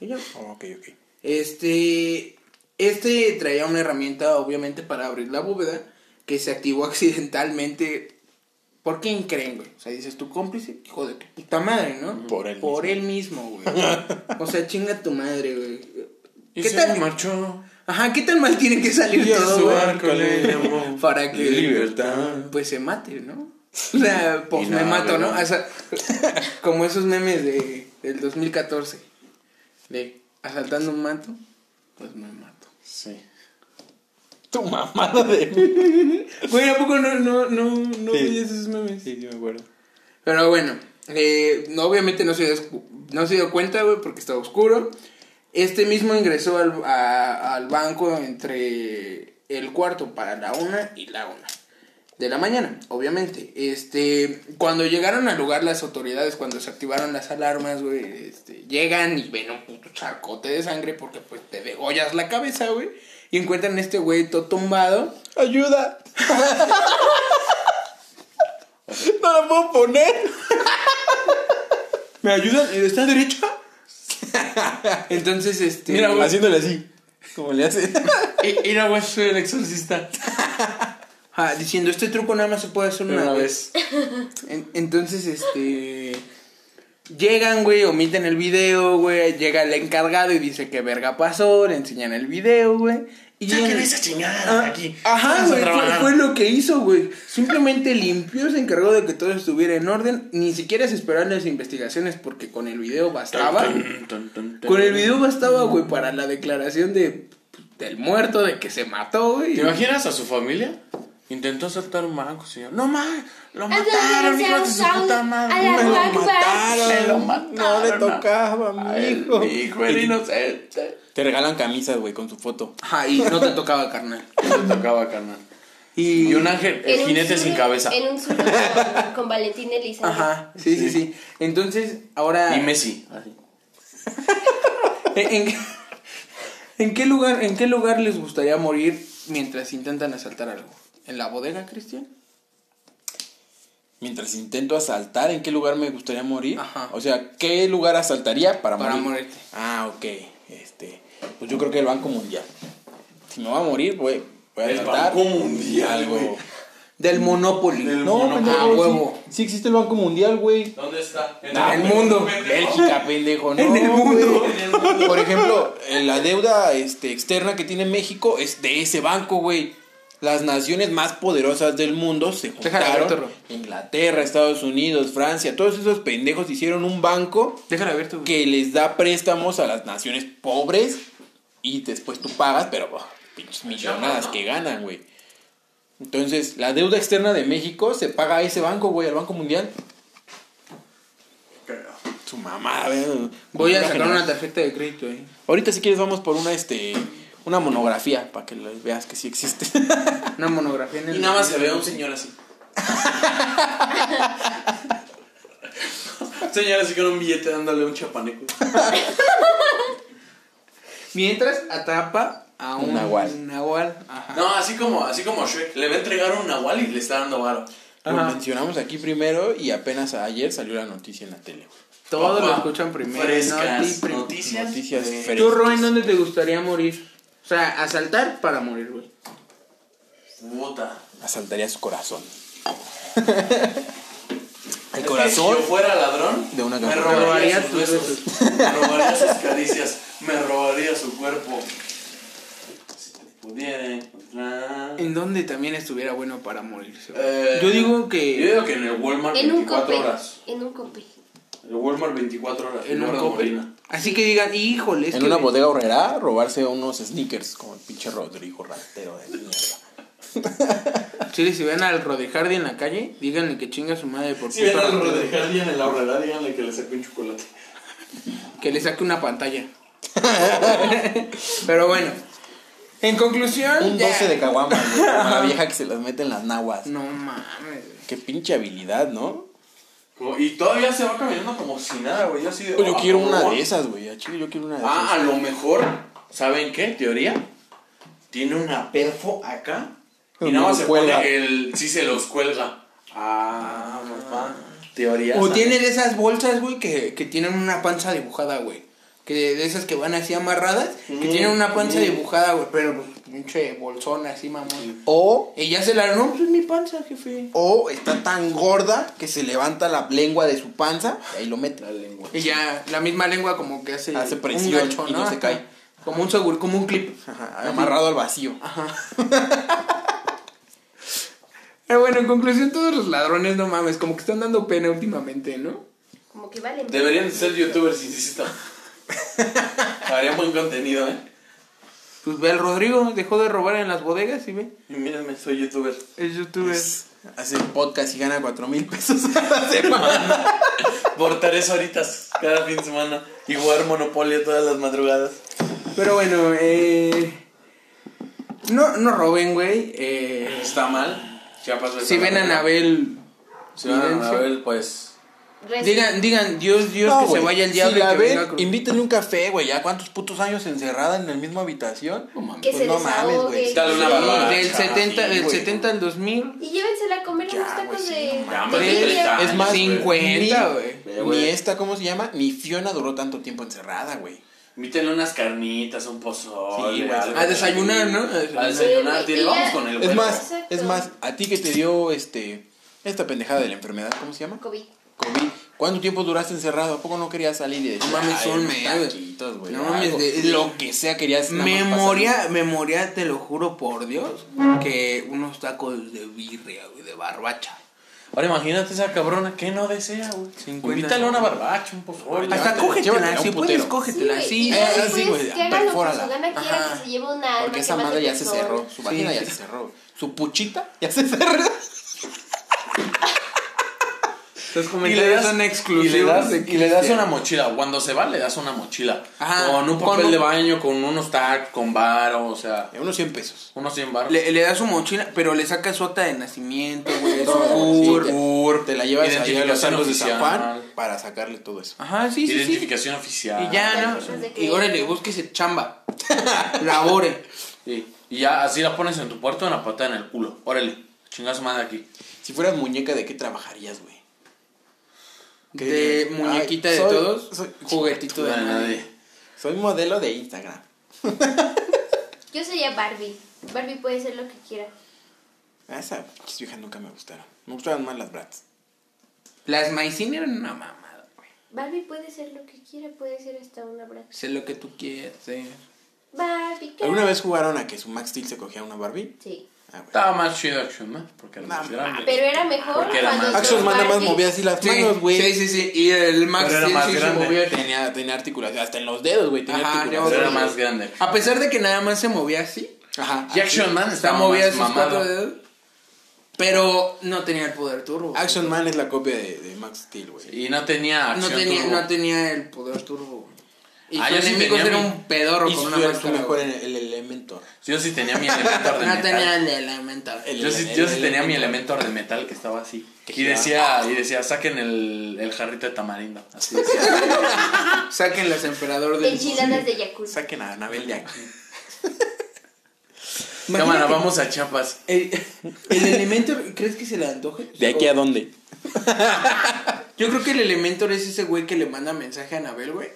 Y ya. Oh, ok, ok. Este. Este traía una herramienta, obviamente, para abrir la bóveda que se activó accidentalmente. ¿Por quién creen, güey? O sea, dices, tu cómplice, hijo de tu puta madre, ¿no? Por él Por él mismo, güey. o sea, chinga tu madre, güey. Y ¿Qué se tal? marchó. Ajá, ¿qué tan mal tiene que salir Y todo, su barco le llamó Para que. Libertad. Pues se mate, ¿no? O sea, pues me mato, ¿no? O sea, como esos memes de, del 2014. De asaltando un mato, pues me mato. Sí. Tu mamada de. Güey, ¿a poco no, no, no, no Sí. veías esos memes? Sí, sí, me acuerdo. Pero bueno, eh, no, obviamente no se, no se dio cuenta, güey, porque estaba oscuro. Este mismo ingresó al, a- al banco entre el cuarto para la una y la una de la mañana, obviamente. Este, cuando llegaron al lugar las autoridades, cuando se activaron las alarmas, güey, este, llegan y ven un puto charcote de sangre porque pues te degollas la cabeza, güey. Y encuentran a este güey todo tumbado. ¡Ayuda! no la puedo poner. ¿Me ayudan? ¿Está derecha? Entonces, este... Mira, güey. Haciéndole así. Como le hace. Y- Mira, güey, soy el exorcista. Ajá, diciendo, este truco nada más se puede hacer una, Una vez. vez. En- entonces, este. Llegan, güey, omiten el video, güey. Llega el encargado y dice que verga pasó. Le enseñan el video, güey. Y Saquen esa chingada Ah, aquí. Ajá, güey, fue, fue lo que hizo, güey. Simplemente limpió, se encargó de que todo estuviera en orden. Ni siquiera se esperaron las investigaciones porque con el video bastaba. Con el video bastaba, güey, para la declaración de del muerto, de que se mató, güey. ¿Te imaginas a su familia? Intentó saltar un banco, señor. No más, lo mataron, hijo de su puta a madre. la Me lo mataron. Me lo No mataron. le tocaba, mi Ay, hijo. Mi hijo era inocente. Te regalan camisas, güey, con su foto. Ajá, y no te tocaba, carnal. Le tocaba, carnal. Y, Y un ángel, el un jinete sur- sin cabeza. En un sur con, con Valentín Elizalde. Ajá, sí, sí, sí. Entonces, ahora. Y Messi. así. ¿En, en- en qué lugar, ¿En qué lugar les gustaría morir mientras intentan asaltar algo? ¿En la bodega, Cristian? Mientras intento asaltar, ¿en qué lugar me gustaría morir? Ajá. O sea, ¿qué lugar asaltaría para, Para morir? morirte. Ah, ok. Este, pues yo creo que el Banco Mundial. Si me voy a morir, voy, voy a El asaltar Banco Mundial, güey. Del Monopoly. Del No, Monopoly. Ah, huevo. Sí, existe el Banco Mundial, güey. ¿Dónde está? En el mundo. Bélgica, pendejo, no. En el mundo. Por ejemplo, eh, la deuda este, externa que tiene México es de ese banco, güey. Las naciones más poderosas del mundo se juntaron. Inglaterra, Estados Unidos, Francia, todos esos pendejos hicieron un banco Déjala que les da préstamos a las naciones pobres y después tú pagas, pero oh, pinches millonadas que ganan, güey. Entonces, la deuda externa de México se paga a ese banco, güey, al Banco Mundial. Su mamá, güey. Voy a sacar una tarjeta de crédito ahí. Ahorita si quieres vamos por una este una monografía para que lo veas que sí existe. Una monografía en el. Y nada más se ve a un señor así. señor así con un billete dándole un chapaneco. Mientras atrapa a un, Un nahual. nahual. Ajá. No, así como, así como Shrek. Le va a entregar un nahual y le está dando varo. Lo mencionamos aquí primero y apenas ayer salió la noticia en la tele. Todos lo escuchan primero. Frescas prim- noticias. Noticias. ¿Tú, Roy, dónde te gustaría morir? O sea, asaltar para morir, güey. Puta. Asaltaría su corazón. El Es que corazón Si yo fuera ladrón, de una me robaría Robaría sus tus besos. Me robaría sus caricias. Me robaría su cuerpo. Si pudiera encontrar. ¿En dónde también estuviera bueno para morirse? güey? Eh, Yo digo Yo que digo que en el Walmart En un 24 cope. horas. En un cope. El Walmart 24 horas. en un lugar de cope. Molina. Así que digan, híjole, en que una bodega horrera robarse unos sneakers como el pinche Rodrigo ratero de mierda. Chile, si ven al Rodejardi en la calle, díganle que chinga su madre por Si ven al. Rodejardi en la horrera, díganle que le saque un chocolate. Que le saque una pantalla. Pero bueno, en conclusión. Un ya- 12 de caguama, güey, como la vieja que se las mete en las naguas. No mames. Qué pinche habilidad, ¿no? Como- Y todavía se va caminando como si nada, güey. Yo, así de, Pues yo ah, quiero por una de esas, güey. Yo quiero una de Ah, a esas. lo mejor, ¿saben qué? Teoría. Tiene una perfo acá. Y nada más se cuelga. pone el. Sí, se los cuelga. Ah, papá. Teoría. O tiene de esas bolsas, güey, que, que tienen una panza dibujada, güey. Que de esas que van así amarradas, que Mm, tienen una panza mm. dibujada, güey, pero pues, pinche bolsón así, mamón. O, ya se la, no, pues es mi panza, jefe. o está tan gorda que se levanta la lengua de su panza y ahí lo mete. La lengua. Y ya la misma lengua como que hace, Hace un presión gancho, y no se Ajá. cae. Como un seguro, como un clip. Ajá, amarrado al vacío. Pero bueno, en conclusión, todos los ladrones, no mames, como que están dando pena últimamente, ¿no? Como que valen. Deberían ser youtubers, insisto. Harían buen contenido, ¿eh? Pues ve al Rodrigo, dejó de robar en las bodegas y ve, Y mírenme, soy youtuber. es youtuber. Hace podcast y gana cuatro mil pesos a la semana. Por tres horitas cada fin de semana. Y jugar Monopoly todas las madrugadas. Pero bueno, eh... No, no roben, güey. Eh, Está mal. Chiapas si ven a Anabel... Si ven a. Anabel, pues. Digan, digan, Dios, Dios, No, que se vaya el diablo Si la ven, invítenle un café, güey. ¿Ya cuántos putos años encerrada en la misma habitación? No mames. Que Pues se no mames, güey. Dale una. Del 70, sí, del güey. 70 al 2000. Y llévensela a comer Ya, unos tacos de. Es más, 50, güey. Eh, Ni güey. esta, ¿cómo se llama? Ni Fiona duró tanto tiempo encerrada, güey. Invítenle unas carnitas, un pozole. Sí, algo A desayunar, ¿no? A desayunar. Sí, vamos con el Es más, es más, a ti que te dio este esta pendejada de la enfermedad, ¿cómo se llama? COVID. COVID. ¿Cuánto tiempo duraste encerrado? ¿A poco no querías salir y decir, No mames, "Ay, un unos mes, güey". taquitos, güey, No mames, algo"? de- lo que sea querías Memoria, memoria, te lo juro por Dios, que unos tacos de birria, güey, de barbacha. Ahora imagínate esa cabrona que no desea, güey. Invítale una barbacha, un pozole. Hasta cógetela, si un puedes, cógetela, sí. sí, güey, que haga lo que perfórala. su gana quiera, Ajá. que se lleve una alma Porque que esa madre ya se cerró, su Sí, vagina ya sí. se cerró, su puchita ya se cerró. Los Y le das, son y le exclusivos. das, de y le das una mochila. Cuando se va, le das una mochila. Ajá, Con un con papel un- de baño, con unos tags, con varo, o sea, Unos 100 pesos. unos 100 baros. Le, le das su mochila, pero le saca su acta de nacimiento, güey, su. CUR. Sí, te, te la llevas a los de San Juan oficial. para sacarle todo eso. Ajá, sí, sí, sí. Identificación oficial. Y ya, ¿no? de Y órale, búsquese chamba. Labore. Sí. Y ya así la pones en tu puerto en la patada en el culo. Órale, chingazo madre aquí. Si fueras muñeca, ¿de qué trabajarías, güey? De muñequita de soy- todos, soy- juguetito de nadie. nadie. Soy modelo de Instagram. Yo sería Barbie. Barbie puede ser lo que quiera. A esa viejas nunca me gustaron. Me gustaban más las brats. Las maicini eran una mamada, güey. Barbie puede ser lo que quiera, puede ser hasta una brata. Sé lo que tú quieras, sí. Barbie, ¿qué? ¿Alguna vez jugaron a que su Max Steel se cogía una Barbie? Sí. Ah. Estaba más chido Action Man, porque era No, más grande. Pero era mejor Porque era cuando más- sus Action Man nada más movía así las manos, güey. sí, sí, sí. Y el Max Pero era Steel más sí se grande. movía. Tenía, tenía articulación, hasta en los dedos, güey. Tenía Ajá, articulación. Era más grande. A pesar de que nada más se movía así. Ajá. Y Action Man estaba movía más sus cuatro dedos. Pero no tenía el poder turbo. Action Man es la copia de, de Max Steel, güey. Y no tenía no acción tenía, turbo. no tenía el poder turbo. Y Ah, yo sí tenía era mi- un pedorro Y con una máscara. mejor en el Elementor. Yo sí tenía mi elementor de No metal. tenía el elemental. El- Yo sí, el- yo sí el tenía mi Elementor. elementor de metal que estaba así. Y decía, y decía, saquen el, el jarrito de tamarindo. Así decía. Saquen las emperador del Enchiladas de Yakult. Saquen a Anabel de aquí. Cámara, vamos a Chiapas. El, el Elementor, ¿crees que se le antoje? ¿De aquí a dónde? Yo creo que el Elementor es ese güey que le manda mensaje a Anabel, güey.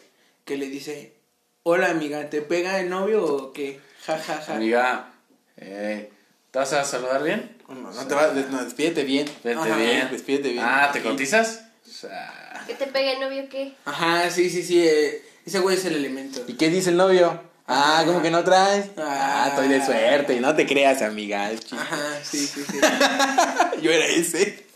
Que le dice: Hola amiga, ¿te pega el novio o qué? Ja, ja, ja. Amiga, eh, ¿te vas a saludar bien? No, no te vas, no, despídete bien. Ajá. bien. Despídete bien. Ah, ¿te cotizas? O sea, ¿Que te pegue el novio qué? Ajá, sí, sí, sí. eh, ese güey es el Elementor. ¿Y qué dice el novio? Ah, ¿cómo que no traes? Ah. Ah, estoy de suerte. Y no te creas, amiga. Ajá, sí, sí, sí. Yo era ese.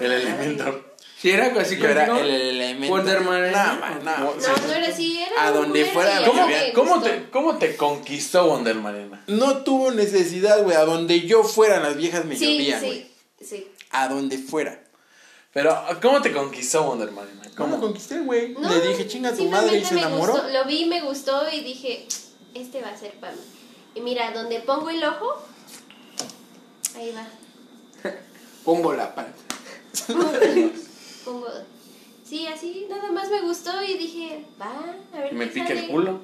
El padre. Si era así Yo era el elemento. Wonder Man, No, ¿no? man, no. No, no era así, era A donde fuera ¿Cómo, cómo, te, ¿Cómo te conquistó Wonder Marina? No tuvo necesidad, güey. A donde yo fuera, las viejas me Sí, llovían, güey. sí, sí. A donde fuera. Pero, ¿cómo te conquistó Wonder Marina? ¿Cómo conquisté, güey? No, Le dije, chinga tu madre y se enamoró. gustó, Lo vi, me gustó y dije, este va a ser para mí. Y mira, donde pongo el ojo, ahí va. Pongo la panza. pongo. Sí, así nada más me gustó y dije, va, a ver Y me qué pica el sale. culo.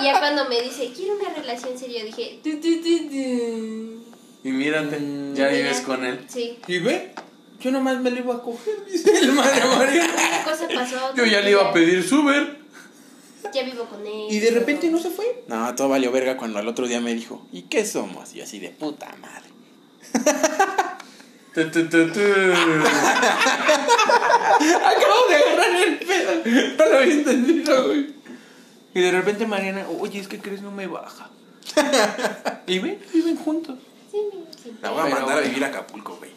Y ya cuando me dice, quiero una relación seria, dije, tu, tu, tu, tu. Y mírate, Mm. ya Y vives con él. Sí. ¿Y ve? Yo nomás me lo iba a coger, dice el madre María. Una cosa pasó. Yo ya le iba a pedir Uber. Ya vivo con él. Y de repente no se fue. No, todo valió verga cuando al otro día me dijo, ¿y qué somos? Y yo así de puta madre. Tu, tu, tu, tu. Acabo de agarrar el pedo. No lo había entendido, güey. Y de repente Mariana, oye, es que crees no me baja. y ve, viven juntos. Sí, sí. La voy a Pero mandar a bueno. vivir a Acapulco, güey.